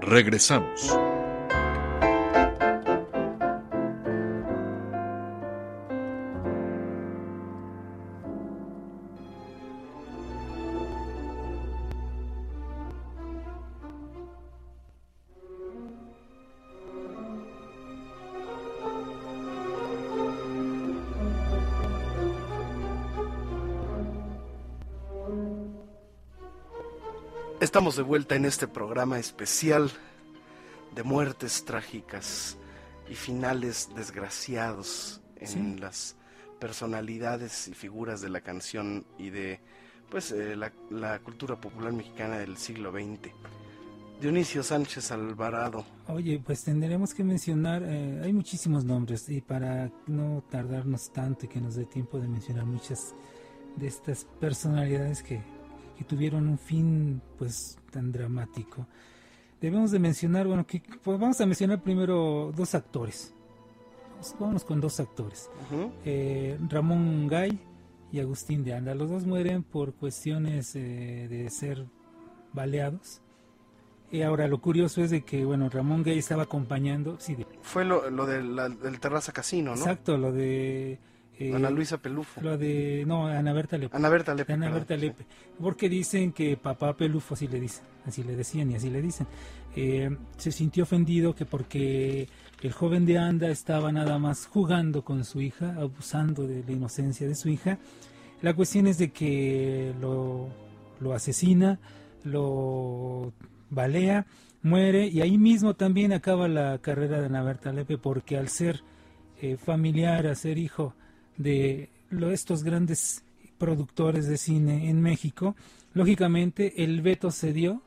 Regresamos. Estamos de vuelta en este programa especial de muertes trágicas y finales desgraciados en Sí. las personalidades y figuras de la canción y de pues eh, la, la cultura popular mexicana del siglo XX. Dionisio Sánchez Alvarado, Oye, pues tendremos que mencionar, eh, hay muchísimos nombres y para no tardarnos tanto y que nos dé tiempo de mencionar muchas de estas personalidades que, que tuvieron un fin pues tan dramático. Debemos de mencionar, bueno, que, pues vamos a mencionar primero dos actores. Vamos, vámonos con dos actores. Ujú. Eh, Ramón Gay y Agustín de Anda. Los dos mueren por cuestiones eh, de ser baleados. Y ahora lo curioso es de que, bueno, Ramón Gay estaba acompañando, sí, de- fue lo, lo de la- del Terraza Casino, ¿no? exacto, lo de... eh, Ana Luisa Pelufo. De, no, Ana Berta Lepe. Ana Berta Lepe. Ana Berta. Lepe. Porque dicen que papá Pelufo, así le dicen, así le decían y así le dicen. eh, se sintió ofendido que porque el joven de Anda estaba nada más jugando con su hija, abusando de la inocencia de su hija. La cuestión es de que lo, lo asesina, lo balea, muere y ahí mismo también acaba la carrera de Ana Berta Lepe porque al ser eh, familiar, al ser hijo de estos grandes productores de cine en México, lógicamente el veto se dio,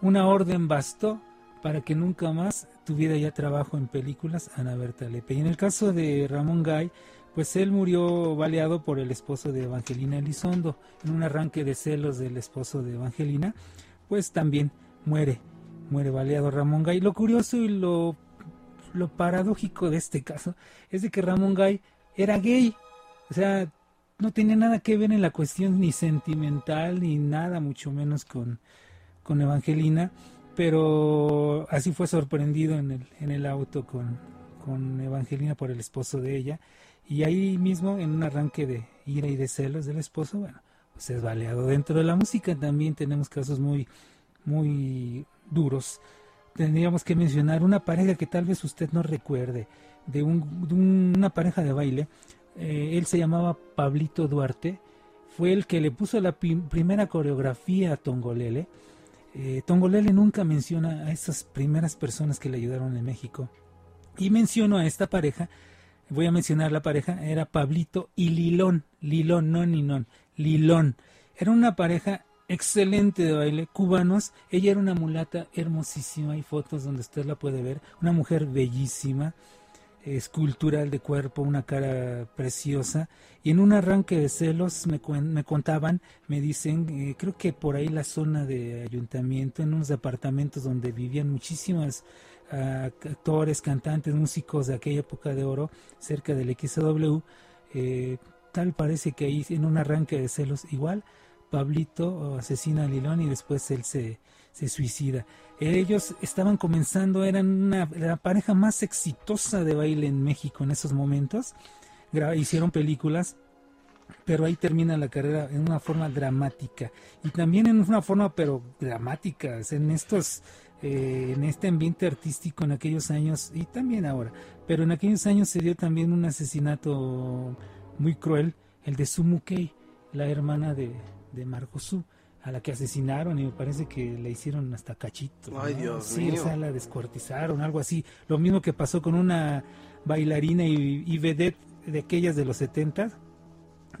una orden bastó para que nunca más tuviera ya trabajo en películas Ana Berta Lepe. Y en el caso de Ramón Gay, pues él murió baleado por el esposo de Evangelina Elizondo, en un arranque de celos del esposo de Evangelina, pues también muere, muere baleado Ramón Gay. Lo curioso y lo, lo paradójico de este caso es de que Ramón Gay era gay, o sea, no tenía nada que ver en la cuestión ni sentimental ni nada, mucho menos con, con Evangelina, pero así fue sorprendido en el, en el auto con, con Evangelina por el esposo de ella, y ahí mismo en un arranque de ira y de celos del esposo, bueno, pues es baleado. Dentro de la música también tenemos casos muy, muy duros. Tendríamos que mencionar una pareja que tal vez usted no recuerde, de, un, una pareja de baile. Eh, él se llamaba Pablito Duarte, fue el que le puso la primera coreografía a Tongolele. Eh, Tongolele nunca menciona a esas primeras personas que le ayudaron en México. Y menciono a esta pareja, voy a mencionar la pareja, era Pablito y Lilón, Lilón, no Ninón, Lilón. Era una pareja excelente de baile, cubanos. Ella era una mulata hermosísima, hay fotos donde usted la puede ver, una mujer bellísima, escultural de cuerpo, una cara preciosa. Y en un arranque de celos me, me contaban, me dicen, eh, creo que por ahí la zona de ayuntamiento, en unos departamentos donde vivían muchísimas ah, actores, cantantes, músicos de aquella época de oro, cerca del XW, eh, tal parece que ahí en un arranque de celos igual, Pablito asesina a Lilón y después él se, se suicida. Ellos estaban comenzando, eran la pareja más exitosa de baile en México en esos momentos. Hicieron películas, pero ahí termina la carrera en una forma dramática. Y también en una forma pero dramática, en estos eh, en este ambiente artístico en aquellos años y también ahora, pero en aquellos años se dio también un asesinato muy cruel, el de Sumukei, la hermana de, de Marco Su, a la que asesinaron y me parece que le hicieron hasta cachitos. Ay. Dios sí, mío. o sea, la descuartizaron, algo así. Lo mismo que pasó con una bailarina y, y vedette de aquellas de los 70,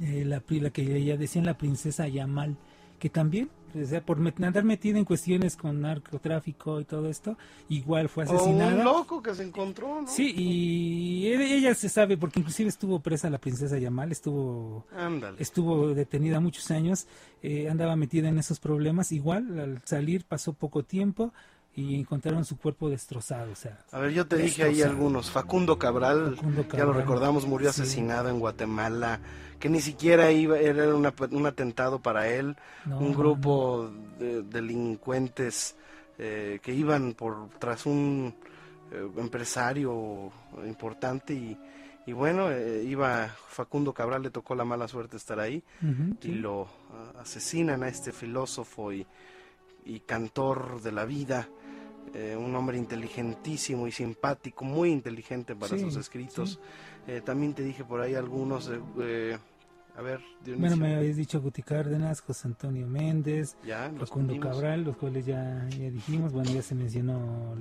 eh, la, la que ya decían la princesa Yamal, que también o sea, por met- andar metida en cuestiones con narcotráfico y todo esto, igual fue O asesinada. un loco que se encontró, ¿no? Sí, y e- ella se sabe, porque inclusive estuvo presa la princesa Yamal, estuvo Ándale. estuvo detenida muchos años, eh, andaba metida en esos problemas, igual al salir pasó poco tiempo y encontraron su cuerpo destrozado, o sea, A ver, yo te dije ahí algunos. Facundo Cabral, Facundo ya lo recordamos, murió sí. asesinado en Guatemala, que ni siquiera iba, era una- un atentado para él, No, un no, grupo de delincuentes eh, que iban por tras un eh, empresario importante y, y bueno, eh, iba Facundo Cabral, le tocó la mala suerte estar ahí y sí. lo ah, asesinan a este filósofo y, y cantor de la vida, eh, un hombre inteligentísimo y simpático, muy inteligente para Sí, sus escritos. Eh, también te dije por ahí algunos, eh, eh, a ver, Dionisio. Bueno, me habéis dicho Guti Cárdenas, José Antonio Méndez, Ya, Facundo. Cabral, los cuales ya, ya dijimos, bueno, ya se mencionó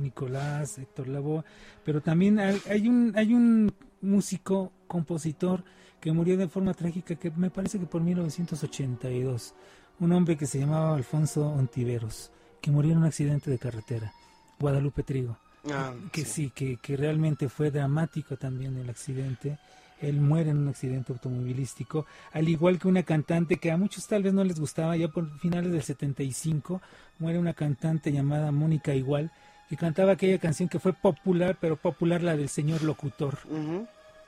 Nicolás, Héctor Lavoe, pero también hay, hay un hay un músico, compositor que murió de forma trágica que me parece que por 1982, un hombre que se llamaba Alfonso Ontiveros, que murió en un accidente de carretera, Guadalupe Trigo Ah, que sí, que, que realmente fue dramático también el accidente. Él muere en un accidente automovilístico, al igual que una cantante que a muchos tal vez no les gustaba, ya por finales del 75, muere una cantante llamada Mónica Igual, que cantaba aquella canción que fue popular, pero popular la del señor locutor.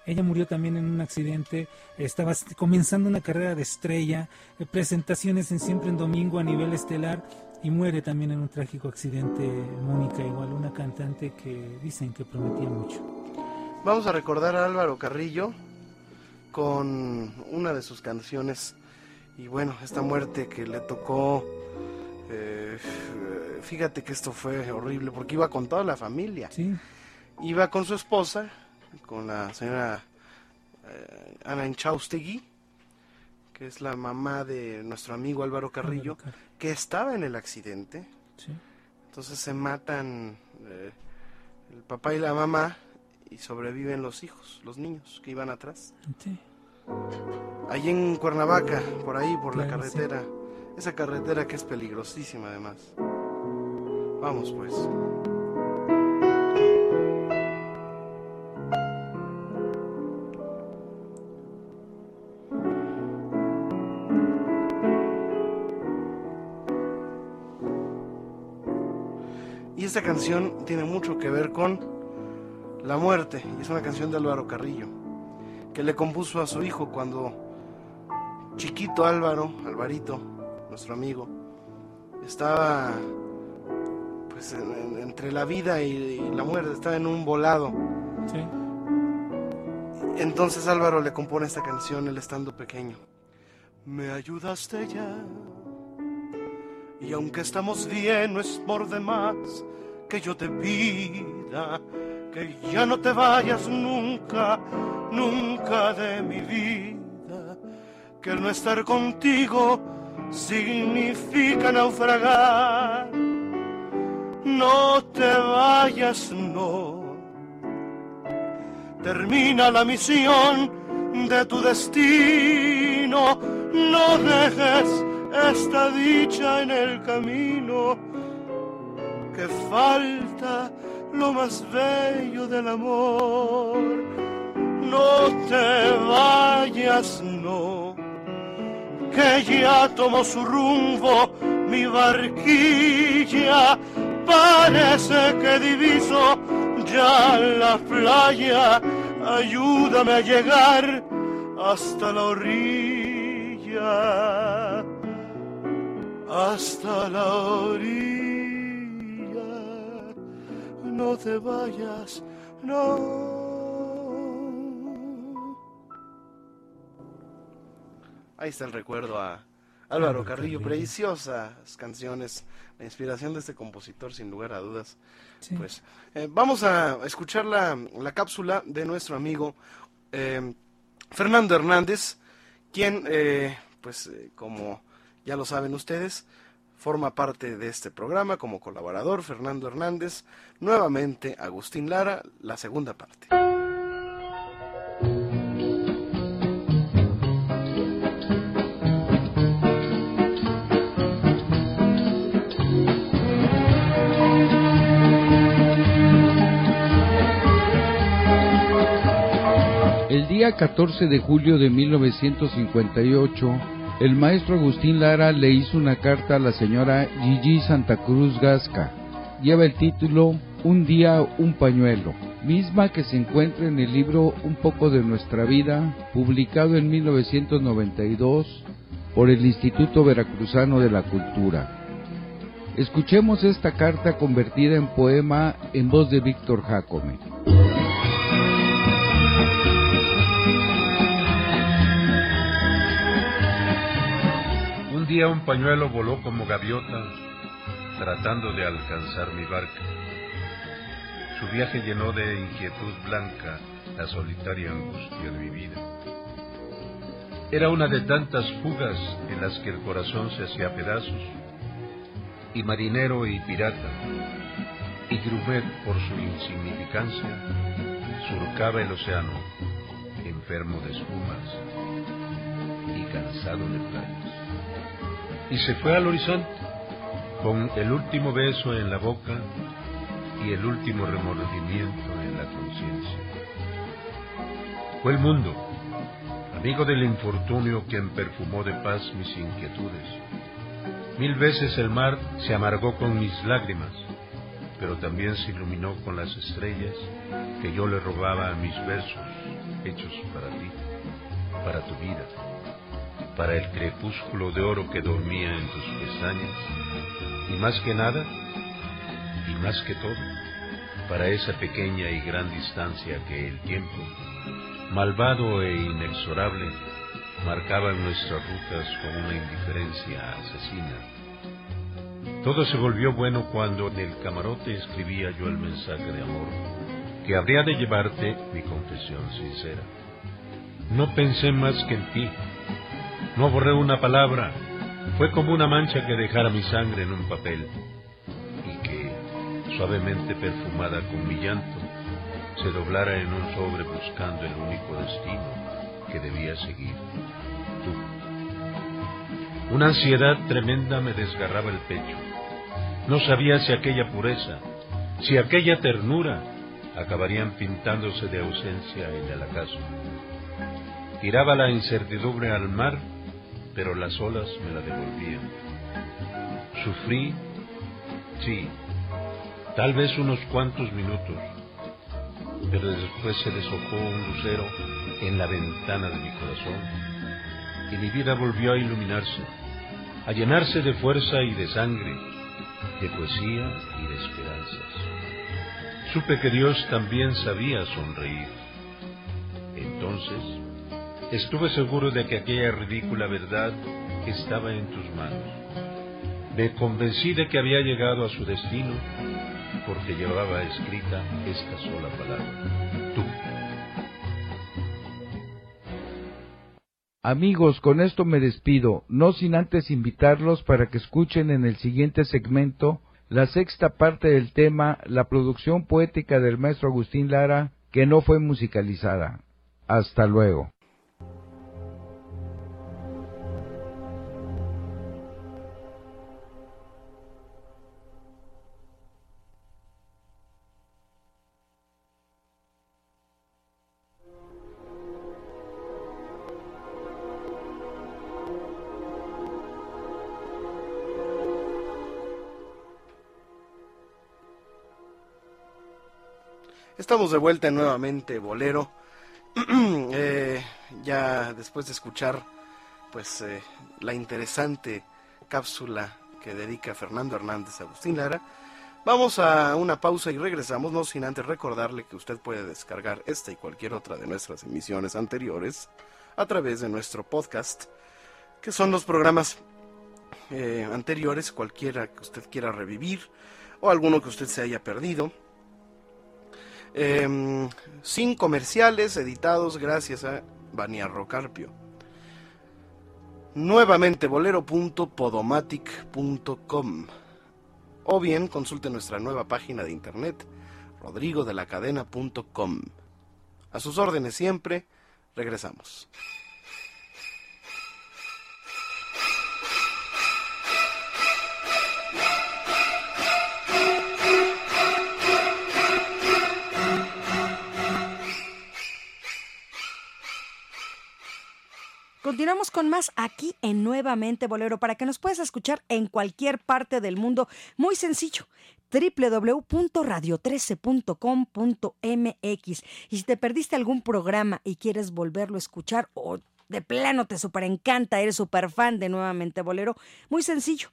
Ella murió también en un accidente, estaba est- comenzando una carrera de estrella, eh, presentaciones en siempre en domingo a nivel estelar y muere también en un trágico accidente Mónica igual, una cantante que dicen que prometía mucho. Vamos a recordar a Álvaro Carrillo con una de sus canciones. Y bueno, esta muerte que le tocó, eh, fíjate que esto fue horrible porque iba con toda la familia, Sí, iba con su esposa, con la señora eh, Ana Inchaustegui, que es la mamá de nuestro amigo Álvaro Carrillo, Álvaro Car- que estaba en el accidente, sí. entonces se matan eh, el papá y la mamá y sobreviven los hijos, los niños que iban atrás. sí. Allí en Cuernavaca, por ahí, por la sí. carretera. Esa carretera que es peligrosísima además. Vamos pues. Esta canción tiene mucho que ver con la muerte. Y es una canción de Álvaro Carrillo, que le compuso a su hijo cuando chiquito Álvaro, Alvarito, nuestro amigo, estaba pues en- en- entre la vida y, y la muerte, estaba en un volado. Sí. Entonces Álvaro le compone esta canción él estando pequeño. Me ayudaste ya. Y aunque estamos bien, no es por demás que yo te pida que ya no te vayas nunca, nunca de mi vida. Que el no estar contigo significa naufragar. No te vayas, no termina la misión de tu destino. No dejes esta dicha en el camino, que falta lo más bello del amor. No te vayas, no, que ya tomó su rumbo mi barquilla. Parece que diviso ya la playa. Ayúdame a llegar hasta la orilla. Hasta la orilla. No te vayas, no. Ahí está el recuerdo a Álvaro Carrillo, preciosas canciones, la inspiración de este compositor sin lugar a dudas. Sí. Pues eh, vamos a escuchar la, la cápsula de nuestro amigo eh, Fernando Hernández, quien, eh, pues eh, como ya lo saben ustedes, Forma parte de este programa como colaborador Fernando Hernández, nuevamente Agustín Lara, la segunda parte. El día 14 de julio de 1958, el maestro Agustín Lara le hizo una carta a la señora Gigi Santa Cruz Gasca. Lleva el título Un día, un pañuelo, misma que se encuentra en el libro Un poco de nuestra vida, publicado en 1992 por el Instituto Veracruzano de la Cultura. Escuchemos esta carta convertida en poema en voz de Víctor Jacome. Día un pañuelo voló como gaviota tratando de alcanzar mi barca. Su viaje llenó de inquietud blanca la solitaria angustia de mi vida. Era una de tantas fugas en las que el corazón se hacía pedazos, y marinero y pirata, y Grumet por su insignificancia, surcaba el océano, enfermo de espumas y cansado de playas. Y se fue al horizonte con el último beso en la boca y el último remordimiento en la conciencia. Fue el mundo, amigo del infortunio, quien perfumó de paz mis inquietudes. Mil veces el mar se amargó con mis lágrimas, pero también se iluminó con las estrellas que yo le robaba a mis versos hechos para ti, para tu vida, para el crepúsculo de oro que dormía en tus pestañas, y más que nada, y más que todo, para esa pequeña y gran distancia que el tiempo, malvado e inexorable, marcaba nuestras rutas con una indiferencia asesina. Todo se volvió bueno cuando en el camarote escribía yo el mensaje de amor que habría de llevarte mi confesión sincera. No pensé más que en ti, no borré una palabra, fue como una mancha que dejara mi sangre en un papel y que, suavemente perfumada con mi llanto, se doblara en un sobre buscando el único destino que debía seguir, tú. Una ansiedad tremenda me desgarraba el pecho. No sabía si aquella pureza, si aquella ternura acabarían pintándose de ausencia en el acaso. Tiraba la incertidumbre al mar, pero las olas me la devolvían. Sufrí, sí, tal vez unos cuantos minutos, pero después se deshojó un lucero en la ventana de mi corazón y mi vida volvió a iluminarse, a llenarse de fuerza y de sangre, de poesía y de esperanzas. Supe que Dios también sabía sonreír. Entonces, estuve seguro de que aquella ridícula verdad estaba en tus manos. Me convencí de que había llegado a su destino porque llevaba escrita esta sola palabra, tú. Amigos, con esto me despido, no sin antes invitarlos para que escuchen en el siguiente segmento la sexta parte del tema La producción poética del maestro Agustín Lara, que no fue musicalizada. Hasta luego. Estamos de vuelta nuevamente, Bolero. Eh, ya después de escuchar pues eh, la interesante cápsula que dedica Fernando Hernández a Agustín Lara, vamos a una pausa y regresamos, no sin antes recordarle que usted puede descargar esta y cualquier otra de nuestras emisiones anteriores a través de nuestro podcast, que son los programas eh, anteriores, cualquiera que usted quiera revivir o alguno que usted se haya perdido eh, sin comerciales editados gracias a Baniarro Carpio. Nuevamente bolero.podomatic.com o bien consulte nuestra nueva página de internet rodrigodelacadena.com. A sus órdenes siempre, regresamos. Continuamos con más aquí en Nuevamente Bolero para que nos puedas escuchar en cualquier parte del mundo. Muy sencillo www.radio13.com.mx. Y si te perdiste algún programa y quieres volverlo a escuchar o de plano te super encanta, eres super fan de Nuevamente Bolero, muy sencillo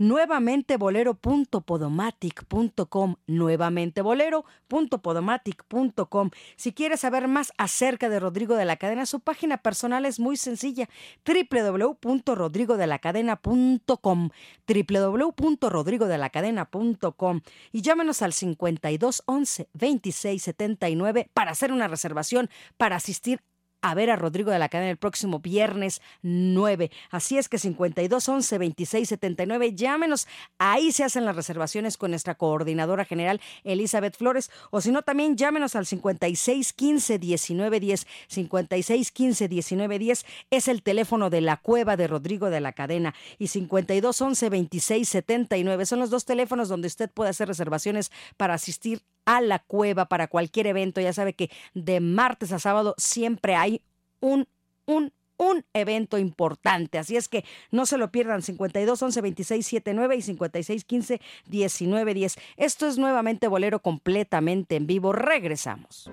nuevamente bolero.podomatic.com, nuevamente bolero.podomatic.com. Si quieres saber más acerca de Rodrigo de la Cadena, su página personal es muy sencilla, www.rodrigodelacadena.com, www.rodrigodelacadena.com y llámenos al 52 11 26 79 para hacer una reservación para asistir a ver a Rodrigo de la Cadena el próximo viernes 9. Así es que 52 11 26 79, llámenos. Ahí se hacen las reservaciones con nuestra coordinadora general Elizabeth Flores. O si no, también llámenos al 56 15 19 10. 56 15 19 10 es el teléfono de la cueva de Rodrigo de la Cadena. Y 52 11 26 79 son los dos teléfonos donde usted puede hacer reservaciones para asistir a la cueva para cualquier evento. Ya sabe que de martes a sábado siempre hay un, un, un evento importante. Así es que no se lo pierdan 52 11 26 79 y 56 15 19 10. Esto es nuevamente Bolero completamente en vivo. Regresamos.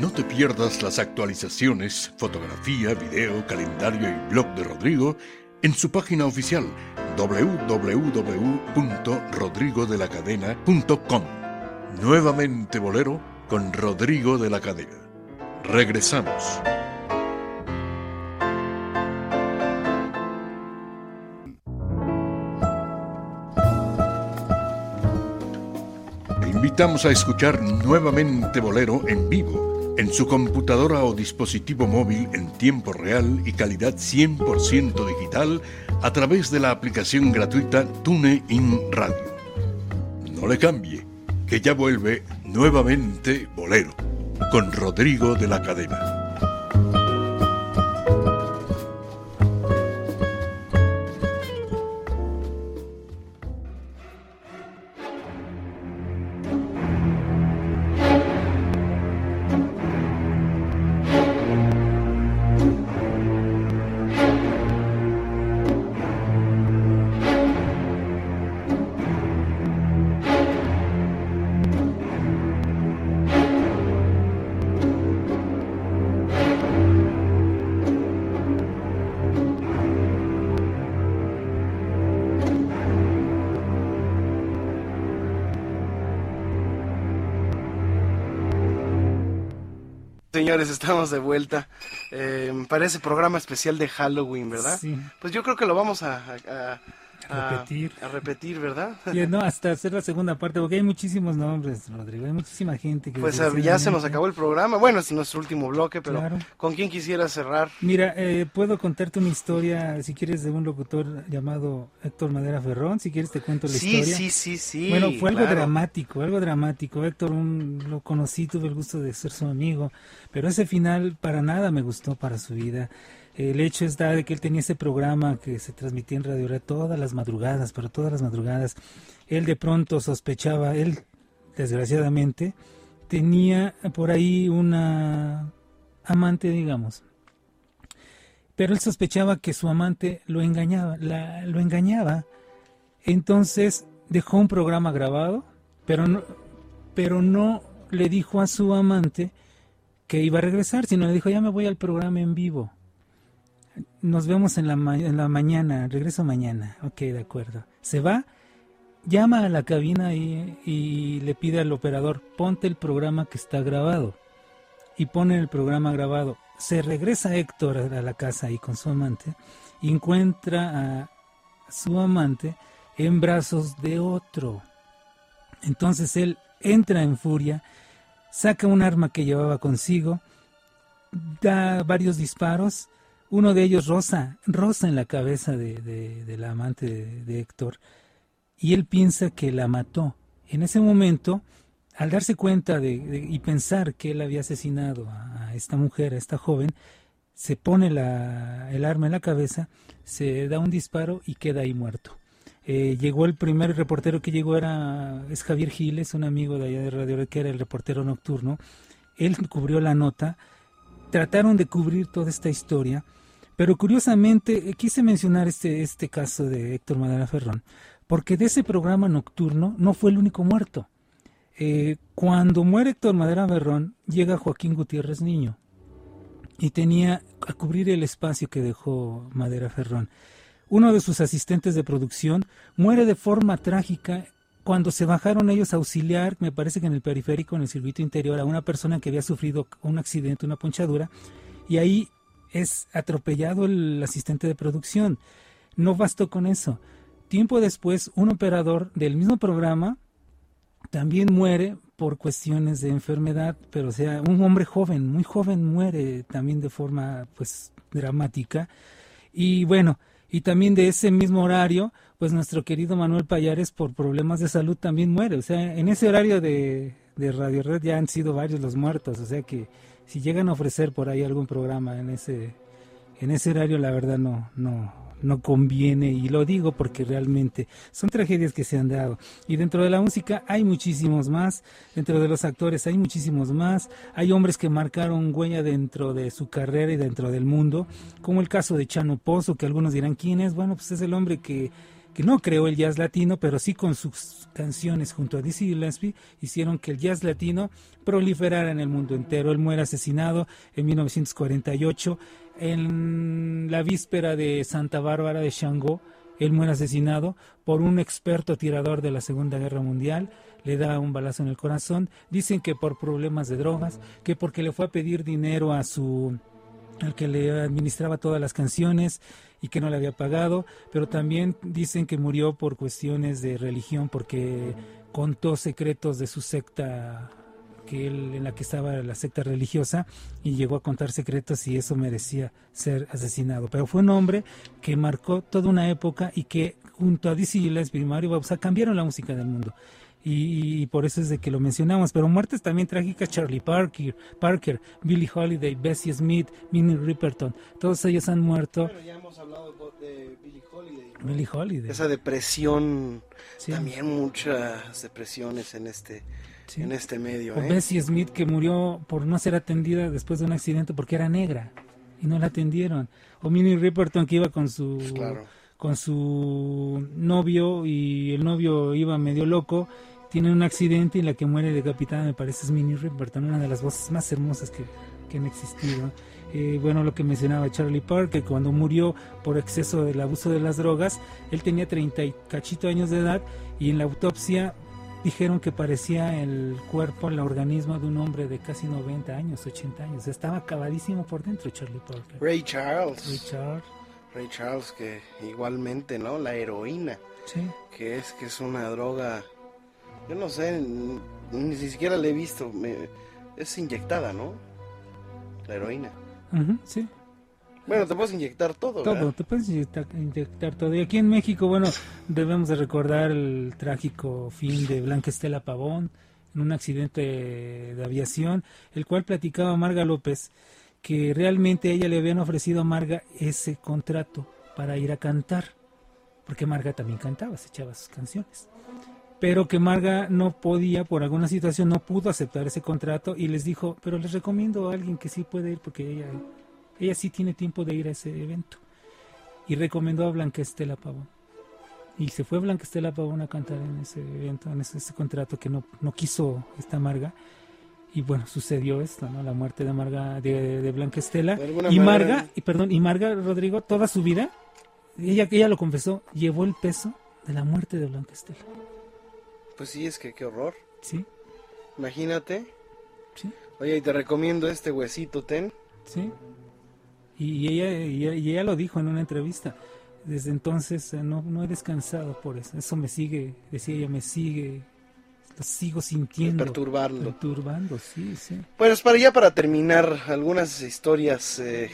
No te pierdas las actualizaciones, fotografía, video, calendario y blog de Rodrigo en su página oficial www.rodrigodelacadena.com. Nuevamente Bolero con Rodrigo de la Cadena. Regresamos. Te invitamos a escuchar nuevamente Bolero en vivo, en su computadora o dispositivo móvil en tiempo real y calidad 100% digital a través de la aplicación gratuita TuneIn Radio. No le cambie, que ya vuelve nuevamente Bolero, con Rodrigo de la Cadena. De vuelta eh, para ese programa especial de Halloween, ¿verdad? Sí. Pues yo creo que lo vamos a, a- a- Repetir. a repetir, ¿verdad? Y no, hasta hacer la segunda parte, porque hay muchísimos nombres, Rodrigo, hay muchísima gente que... Pues ya se nos acabó el programa. Bueno, es nuestro último bloque, pero Claro. ¿con quién quisiera cerrar? Mira, eh, puedo contarte una historia, si quieres, de un locutor llamado Héctor Madera Ferrón, si quieres te cuento la Sí, historia. sí, sí, sí. Bueno, fue algo claro. dramático, algo dramático. Héctor, un- lo conocí, tuve el gusto de ser su amigo, pero ese final para nada me gustó para su vida. El hecho está de que él tenía ese programa que se transmitía en Radio Red todas las madrugadas, pero todas las madrugadas. Él de pronto sospechaba, él, desgraciadamente, tenía por ahí una amante, digamos. Pero él sospechaba que su amante lo engañaba, la- lo engañaba. Entonces dejó un programa grabado, pero no, pero no le dijo a su amante que iba a regresar, sino le dijo, ya me voy al programa en vivo. Nos vemos en la, en la mañana, regreso mañana. Ok, de acuerdo. Se va, llama a la cabina y, y le pide al operador, ponte el programa que está grabado. Y pone el programa grabado. Se regresa Héctor a la casa ahí con su amante y encuentra a su amante en brazos de otro. Entonces él entra en furia, saca un arma que llevaba consigo, da varios disparos, uno de ellos roza, roza en la cabeza de, de- la amante de, Héctor, y él piensa que la mató. En ese momento, al darse cuenta de, y pensar que él había asesinado a, esta mujer, a esta joven, se pone la- el arma en la cabeza, se da un disparo y queda ahí muerto. Eh, llegó el primer reportero que llegó era es Javier Giles, un amigo de allá de Radio que era el reportero nocturno. Él cubrió la nota. Trataron de cubrir toda esta historia. Pero curiosamente eh, quise mencionar este, este caso de Héctor Madera Ferrón, porque de ese programa nocturno no fue el único muerto. Eh, cuando muere Héctor Madera Ferrón, llega Joaquín Gutiérrez Niño y tenía a cubrir el espacio que dejó Madera Ferrón. Uno de sus asistentes de producción muere de forma trágica cuando se bajaron ellos a auxiliar, me parece que en el periférico, en el circuito interior, a una persona que había sufrido un accidente, una ponchadura, y ahí es atropellado el asistente de producción. No bastó con eso. Tiempo después, un operador del mismo programa también muere por cuestiones de enfermedad, pero o sea, un hombre joven, muy joven muere también de forma pues dramática. Y bueno, y también de ese mismo horario, pues nuestro querido Manuel Payares por problemas de salud también muere. O sea, en ese horario de, de Radio Red ya han sido varios los muertos, o sea que si llegan a ofrecer por ahí algún programa en ese en ese horario la verdad no no no conviene. Y lo digo porque realmente son tragedias que se han dado. Y dentro de la música hay muchísimos más. Dentro de los actores hay muchísimos más. Hay hombres que marcaron huella dentro de su carrera y dentro del mundo como el caso de Chano Pozo que algunos dirán quién es bueno pues es el hombre que que no creó el jazz latino, pero sí con sus canciones junto a Dizzy Gillespie hicieron que el jazz latino proliferara en el mundo entero. Él muere asesinado en 1948 en la víspera de Santa Bárbara de Shango. Él muere asesinado por un experto tirador de la Segunda Guerra Mundial. Le da un balazo en el corazón. Dicen que por problemas de drogas, que porque le fue a pedir dinero a su al que le administraba todas las canciones y que no le había pagado, pero también dicen que murió por cuestiones de religión porque contó secretos de su secta que él en la que estaba la secta religiosa y llegó a contar secretos y eso merecía ser asesinado. Pero fue un hombre que marcó toda una época y que junto a Dizzy Gillespie y Mario Bausa cambiaron la música del mundo. Y, y, por eso es de que lo mencionamos. Pero muertes también trágicas, Charlie Parker, Parker, Billie Holiday, Bessie Smith, Minnie Riperton, todos ellos han muerto. Bueno, ya hemos hablado de Billie Holiday. ¿no? Billie Holiday. Esa depresión, Sí. también muchas depresiones en este, Sí. en este medio. O ¿eh? Bessie Smith que murió por no ser atendida después de un accidente porque era negra y no la atendieron. O Minnie Riperton que iba con su Pues claro. con su novio y el novio iba medio loco, tiene un accidente y la que muere decapitada me parece es Minnie Riperton, una de las voces más hermosas que, que han existido. Eh, bueno, lo que mencionaba Charlie Parker, cuando murió por exceso del abuso de las drogas, él tenía 30 y cachito años de edad y en la autopsia dijeron que parecía el cuerpo, el organismo de un hombre de casi 90 años, 80 años. Estaba acabadísimo por dentro Charlie Parker. Ray Charles. Ray Charles, Ray Charles, que igualmente, ¿no? La heroína, sí. que es que es una droga, yo no sé, ni siquiera la he visto, me- es inyectada, ¿no? La heroína. Sí. Bueno, te puedes inyectar todo, Todo, ¿verdad? te puedes inyectar, inyectar todo. Y aquí en México, bueno, debemos de recordar el trágico fin de Blanca Estela Pavón en un accidente de aviación, el cual platicaba Marga López que realmente ella le habían ofrecido a Marga ese contrato para ir a cantar, porque Marga también cantaba, se echaba sus canciones. Pero que Marga no podía, por alguna situación, no pudo aceptar ese contrato y les dijo, pero les recomiendo a alguien que sí puede ir porque ella ella sí tiene tiempo de ir a ese evento. Y recomendó a Blanca Estela Pavón. Y se fue Blanca Estela Pavón a cantar en ese evento, en ese, ese contrato que no, no quiso esta Marga. Y bueno, sucedió esto, ¿no? La muerte de Marga, de, de Blanca Estela. Y manera- Marga, y perdón, y Marga Rodrigo, toda su vida, ella, ella lo confesó, llevó el peso de la muerte de Blanca Estela. Pues sí, es que qué horror. ¿Sí? Imagínate. Sí. Oye, y te recomiendo este huesito, ten. Sí. Y ella, y ella, y ella lo dijo en una entrevista. Desde entonces eh, no, no he descansado por eso. Eso me sigue, decía ella, me sigue, lo sigo sintiendo. Perturbando. Perturbando, sí, sí. Pues para ya para terminar algunas historias, eh,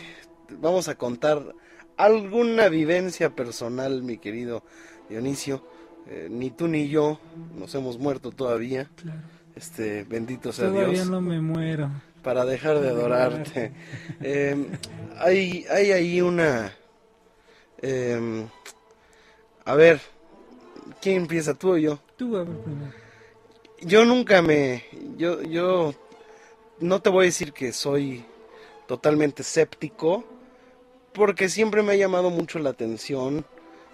vamos a contar alguna vivencia personal, mi querido Dionisio. Eh, ni tú ni yo nos hemos muerto todavía. Claro. Este, bendito sea Todavía Dios. no me muero. Para dejar de adorarte. Eh, hay, hay ahí una. eh, a ver, ¿quién empieza tú o yo? Tú a ver primero. Yo nunca me. Yo, yo. No te voy a decir que soy totalmente escéptico, porque siempre me ha llamado mucho la atención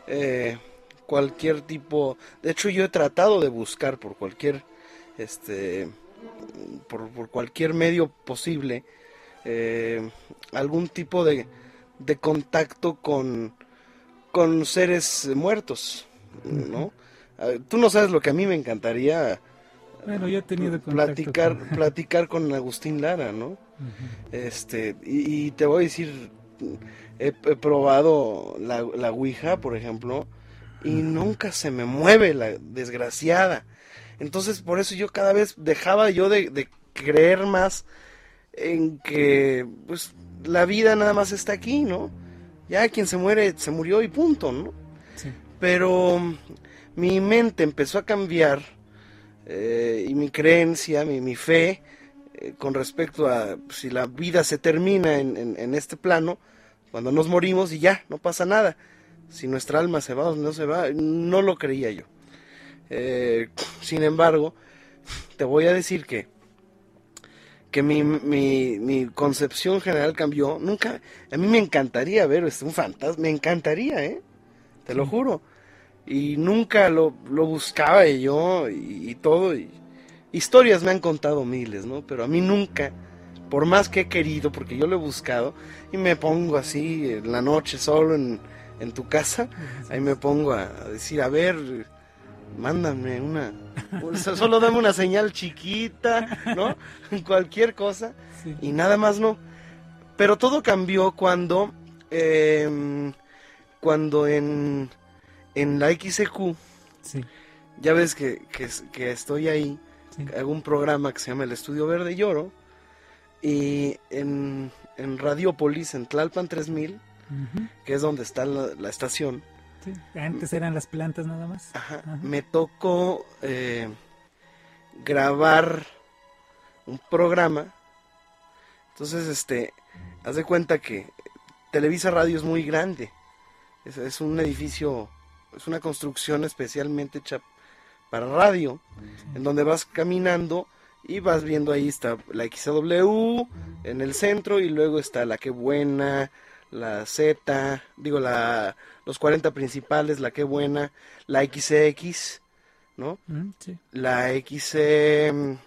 eh, cualquier tipo. De hecho, yo he tratado de buscar por cualquier, este, por, por cualquier medio posible eh, algún tipo de, de contacto con, con seres muertos, ¿no? Ah, Tú no sabes lo que a mí me encantaría Bueno, yo he tenido platicar, con- platicar con Agustín Lara, ¿no? Este, y, y te voy a decir, he, he probado la, la Ouija, por ejemplo, y nunca se me mueve la desgraciada. Entonces, por eso yo cada vez dejaba yo de, de creer más en que, pues, la vida nada más está aquí, ¿no? Ya quien se muere, se murió y punto, ¿no? Sí. Pero mm, mi mente empezó a cambiar eh, y mi creencia, mi, mi fe eh, con respecto a si la vida se termina en, en- en este plano, cuando nos morimos y ya, no pasa nada. Si nuestra alma se va o no se va, no lo creía yo. Eh, sin embargo, te voy a decir que que mi, mi, mi concepción general cambió. Nunca, a mí me encantaría ver un fantasma, me encantaría, ¿eh? Te lo juro. Y nunca lo, lo buscaba yo y, y todo. y- historias me han contado miles, ¿no? Pero a mí nunca, por más que he querido, porque yo lo he buscado, y me pongo así en la noche solo en, en tu casa, ahí me pongo a, decir, a ver, mándame una, so- solo dame una señal chiquita, ¿no? Cualquier cosa, Sí. y nada más no. Pero todo cambió cuando, em, cuando en, en la XQ, Sí. ya ves que, que, es- que estoy ahí, Sí. hago un programa que se llama El Estudio Verde y Oro, y en, en Radiopolis, en Tlalpan 3000, Que es donde está la, la estación, Sí. Antes eran las plantas nada más. Ajá, Ajá. me tocó eh, grabar un programa. Entonces, este, haz de cuenta que Televisa Radio es muy grande. Es, es un edificio, es una construcción especialmente hecha para radio, en donde vas caminando y vas viendo ahí está la XW en el centro y luego está la que buena, la Z, digo la los 40 principales, la que buena, la XX, ¿no? Mm, sí. La XQ.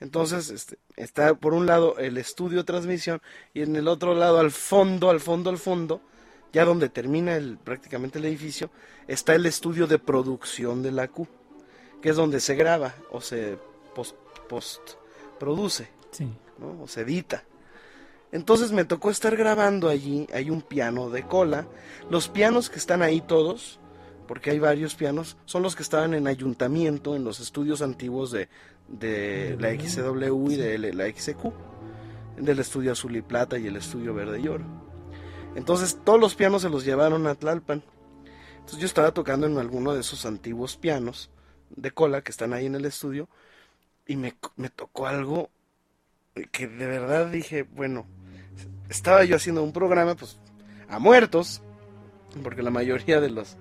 Entonces, este, está por un lado el estudio de transmisión y en el otro lado al fondo, al fondo, al fondo, ya donde termina el, prácticamente el edificio, está el estudio de producción de la Q, que es donde se graba o se post, post produce. Sí. ¿no? O se edita. Entonces me tocó estar grabando allí, hay un piano de cola. Los pianos que están ahí todos, porque hay varios pianos, son los que estaban en ayuntamiento, en los estudios antiguos de, de la XCW y de la XQ, del estudio azul y plata y el estudio verde y oro. Entonces todos los pianos se los llevaron a Tlalpan. Entonces yo estaba tocando en alguno de esos antiguos pianos de cola que están ahí en el estudio y me, me tocó algo que de verdad dije, bueno, estaba yo haciendo un programa pues a muertos, porque la mayoría de los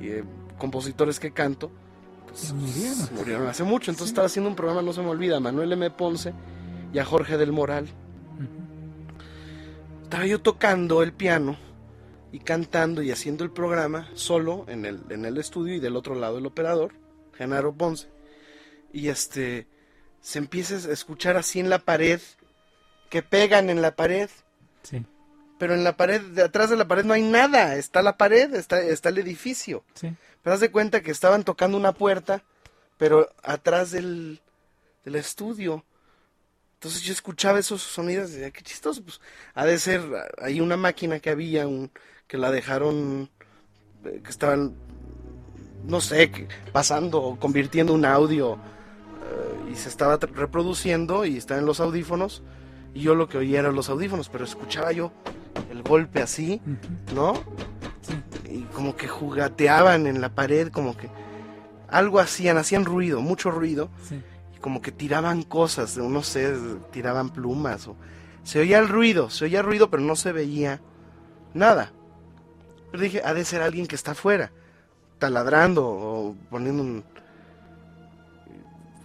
eh, compositores que canto pues, Ya murieron. murieron hace mucho, entonces Sí. estaba haciendo un programa, no se me olvida, a Manuel M. Ponce y a Jorge del Moral. Estaba yo tocando el piano y cantando y haciendo el programa solo en el, en el estudio y del otro lado el operador, Genaro Ponce. Y este se empieza a escuchar así en la pared, que pegan en la pared, Sí. pero en la pared, de atrás de la pared no hay nada, está la pared, está, está el edificio. Sí. Pero haz de cuenta que estaban tocando una puerta, pero atrás del, del estudio. Entonces yo escuchaba esos sonidos y decía, qué chistoso, pues ha de ser, hay una máquina que había, un, que la dejaron, eh, que estaban, no sé, que- pasando, convirtiendo un audio eh, y se estaba reproduciendo y estaba en los audífonos y yo lo que oía eran los audífonos, pero escuchaba yo el golpe así. ¿no? Sí. y como que jugateaban en la pared, como que algo hacían, hacían ruido, mucho ruido, Sí. y como que tiraban cosas, no sé, tiraban plumas, o se oía el ruido, se oía ruido, pero no se veía nada. Pero dije, ha de ser alguien que está afuera, taladrando o poniendo un...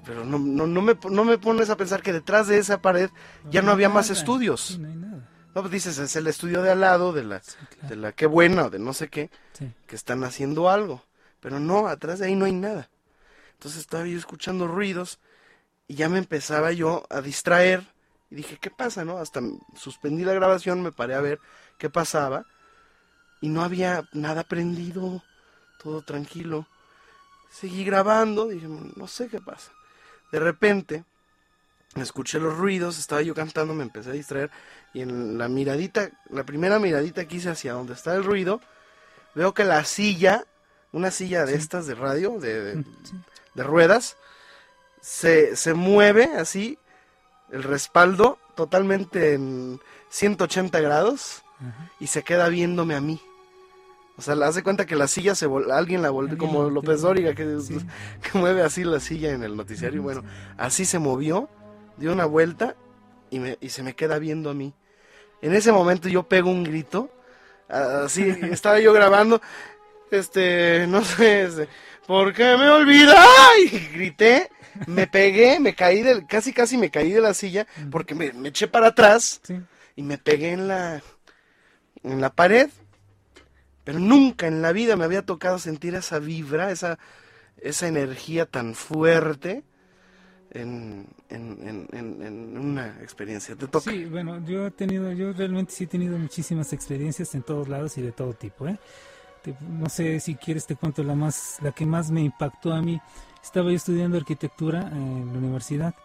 Pero no, no, no, me, no me pones a pensar que detrás de esa pared ya no había más estudios. Sí, no hay nada. No, pues dices, es el estudio de al lado, de la, de la qué buena o de no sé qué, Sí. que están haciendo algo. Pero no, atrás de ahí no hay nada. Entonces estaba yo escuchando ruidos y ya me empezaba yo a distraer. Y dije, ¿qué pasa, no? Hasta suspendí la grabación, me paré a ver qué pasaba. Y no había nada prendido, todo tranquilo. Seguí grabando, dije, no sé qué pasa. De repente, escuché los ruidos, estaba yo cantando, me empecé a distraer. Y en la miradita, la primera miradita que hice hacia donde está el ruido, veo que la silla, una silla de estas de radio, de, de- de ruedas, se, se mueve así, el respaldo totalmente en 180 grados y se queda viéndome a mí. O sea, hace cuenta que la silla se vol- alguien la volvió, como López. Dóriga, que, que mueve así la silla en el noticiario. y Bueno, así se movió, dio una vuelta y, me, y se me queda viendo a mí. En ese momento yo pego un grito, así, estaba yo grabando, este, no sé, este, ¿por qué me olvida? Y grité, me pegué, me caí del, casi casi me caí de la silla, porque me, me eché para atrás y me pegué en la, en la pared, pero nunca en la vida me había tocado sentir esa vibra, esa, esa energía tan fuerte en, en, en, una experiencia. ¿Te toca? Sí, bueno, yo he tenido, yo realmente sí he tenido muchísimas experiencias en todos lados y de todo tipo, ¿eh? No sé si quieres te cuento la más, la que más me impactó a mí. Estaba yo estudiando arquitectura en la universidad.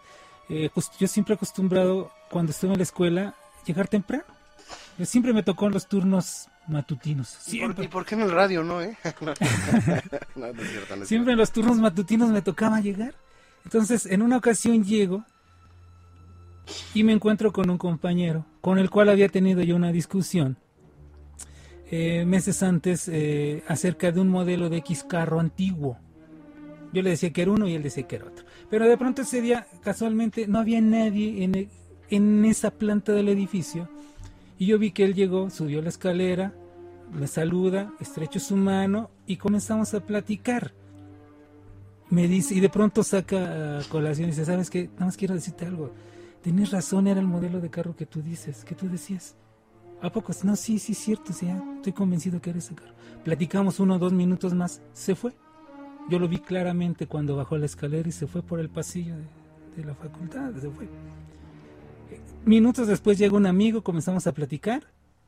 Eh, pues, yo siempre he acostumbrado, cuando estuve en la escuela, llegar temprano. Yo siempre me tocó en los turnos matutinos. ¿Y por, y por qué en el radio no, eh? no, no, no es cierto, no es Siempre en los turnos matutinos me tocaba llegar. Entonces, en una ocasión llego y me encuentro con un compañero con el cual había tenido yo una discusión eh, meses antes eh, acerca de un modelo de X carro antiguo. Yo le decía que era uno y él decía que era otro. Pero de pronto ese día, casualmente, no había nadie en, e- en esa planta del edificio. Y yo vi que él llegó, subió la escalera, me saluda, estrecho su mano y comenzamos a platicar. Me dice, y de pronto saca colación y dice, ¿sabes qué? Nada más quiero decirte algo. Tienes razón, era el modelo de carro que tú dices, que tú decías. ¿A poco? No, sí, sí, cierto, sí, ya estoy convencido que era ese carro. Platicamos uno o dos minutos más, se fue. Yo lo vi claramente cuando bajó la escalera y se fue por el pasillo de, de la facultad, se fue. Minutos después llega un amigo, comenzamos a platicar,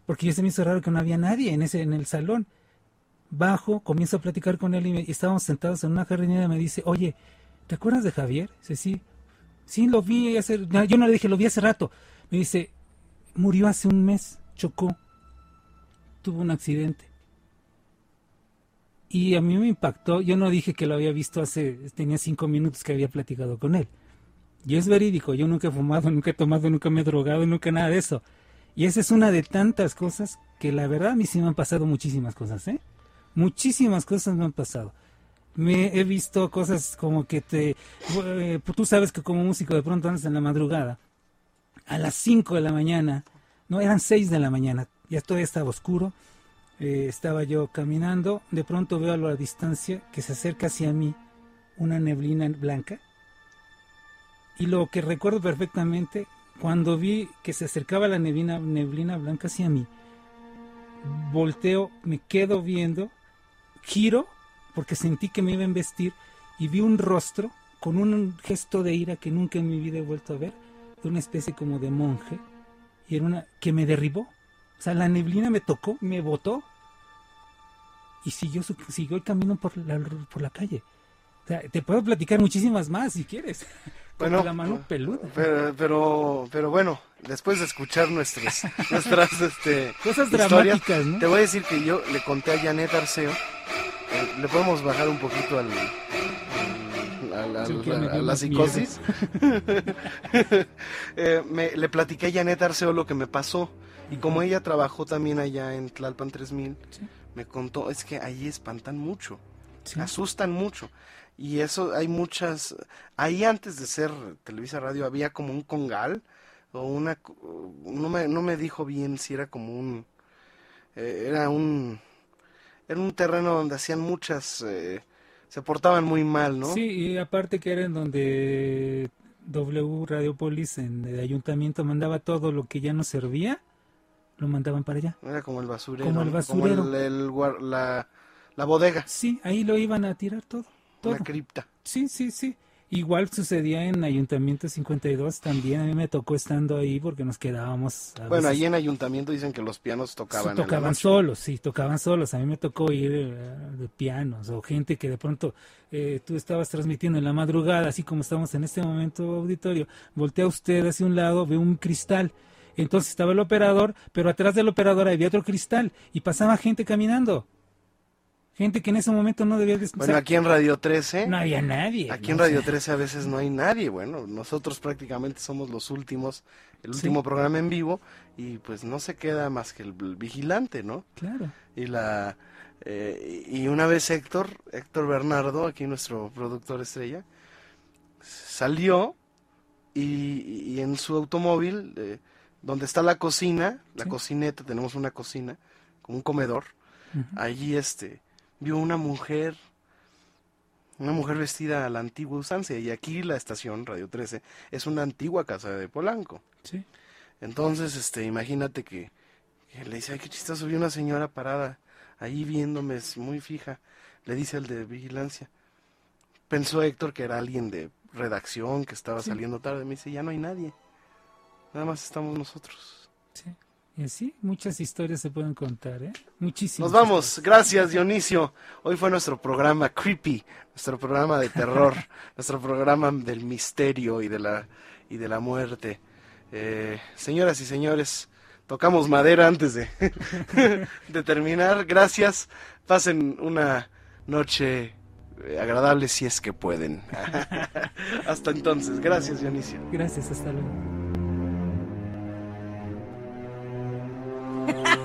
porque ya se me hizo raro que no había nadie en ese en el salón. Bajo, comienzo a platicar con él y, me- estábamos sentados en una jardinera me dice, oye, ¿te acuerdas de Javier? Dice, sí. Sí, lo vi hace... Yo no le dije, lo vi hace rato. Me dice, murió hace un mes, chocó, tuvo un accidente. Y a mí me impactó, yo no dije que lo había visto hace, tenía cinco minutos que había platicado con él. Y es verídico, yo nunca he fumado, nunca he tomado, nunca me he drogado, nunca nada de eso. Y esa es una de tantas cosas que la verdad a mí sí me han pasado muchísimas cosas, ¿eh? Muchísimas cosas me han pasado. Me he visto cosas como que te... eh, tú sabes que como músico de pronto andas en la madrugada, a las 5 de la mañana, no, eran 6 de la mañana, ya todavía estaba oscuro, eh, estaba yo caminando, de pronto veo a la distancia que se acerca hacia mí una neblina blanca, y lo que recuerdo perfectamente, cuando vi que se acercaba la neblina, neblina blanca hacia mí, volteo, me quedo viendo, giro, porque sentí que me iba a embestir, y vi un rostro con un gesto de ira que nunca en mi vida he vuelto a ver, de una especie como de monje, y era una que me derribó. O sea, la neblina me tocó, me botó, y siguió, siguió el camino por la, por la calle. O sea, te puedo platicar muchísimas más si quieres. Con Bueno, la mano peluda. Pero, pero, pero bueno, después de escuchar nuestras, nuestras este, Cosas dramáticas, ¿no? te voy a decir que yo le conté a Janet Arceo, eh, le podemos bajar un poquito al, Sí, a la psicosis. Eh, me- le platiqué a Janet Arceo lo que me pasó. Y como ella trabajó también allá en Tlalpan 3000, me contó, es que ahí espantan mucho, asustan mucho. Y eso hay muchas, ahí antes de ser Televisa Radio había como un congal, o una, no me, no me dijo bien si era como un, eh, era un, era un terreno donde hacían muchas, eh, se portaban muy mal, ¿no? Sí, y aparte que era en donde W Radiopolis en el ayuntamiento mandaba todo lo que ya no servía lo mandaban para allá. Era como el basurero. Como el basurero. Como el- el guar- la, la bodega. Sí, ahí lo iban a tirar todo. Todo. Una cripta. Sí, sí, sí. Igual sucedía en Ayuntamiento 52 también. A mí me tocó estando ahí porque nos quedábamos. a Bueno, veces- ahí en ayuntamiento dicen que los pianos tocaban. Sí, la tocaban solos, sí, tocaban solos. A mí me tocó ir eh, de pianos o gente que de pronto eh, tú estabas transmitiendo en la madrugada, así como estamos en este momento auditorio. Voltea usted hacia un lado, ve un cristal. Entonces estaba el operador, pero atrás del operador había otro cristal y pasaba gente caminando. Gente que en ese momento no debía de Bueno, aquí en Radio 13. No había nadie. Aquí en Radio sea, 13 a veces no hay nadie. Bueno, nosotros prácticamente somos los últimos, el Sí. último programa en vivo y pues no se queda más que el, el vigilante, ¿no? Claro. Y la eh, y una vez Héctor, Héctor Bernardo, aquí nuestro productor estrella, salió y, y en su automóvil, eh, donde está la cocina, la Sí. cocineta, tenemos una cocina, como un comedor, allí este vio una mujer una mujer vestida a la antigua usanza y aquí la estación Radio 13 es una antigua casa de Polanco. Sí. Entonces, este, imagínate que, que le dice, ay, qué chistoso, vi una señora parada ahí viéndome es muy fija. Le dice el de vigilancia. Pensó Héctor que era alguien de redacción que estaba Sí. saliendo tarde. Me dice, ya no hay nadie. Nada más estamos nosotros. Sí. Y así muchas historias se pueden contar, ¿eh? Muchísimas. Nos vamos. Gracias, Dionisio. Hoy fue nuestro programa Creepy, nuestro programa de terror, nuestro programa del misterio y de la, y de la muerte. Eh, señoras y señores, tocamos madera antes de, de terminar. Gracias. Pasen una noche eh, agradable si es que pueden. Hasta entonces. Gracias, Dionisio. Gracias, hasta luego. ha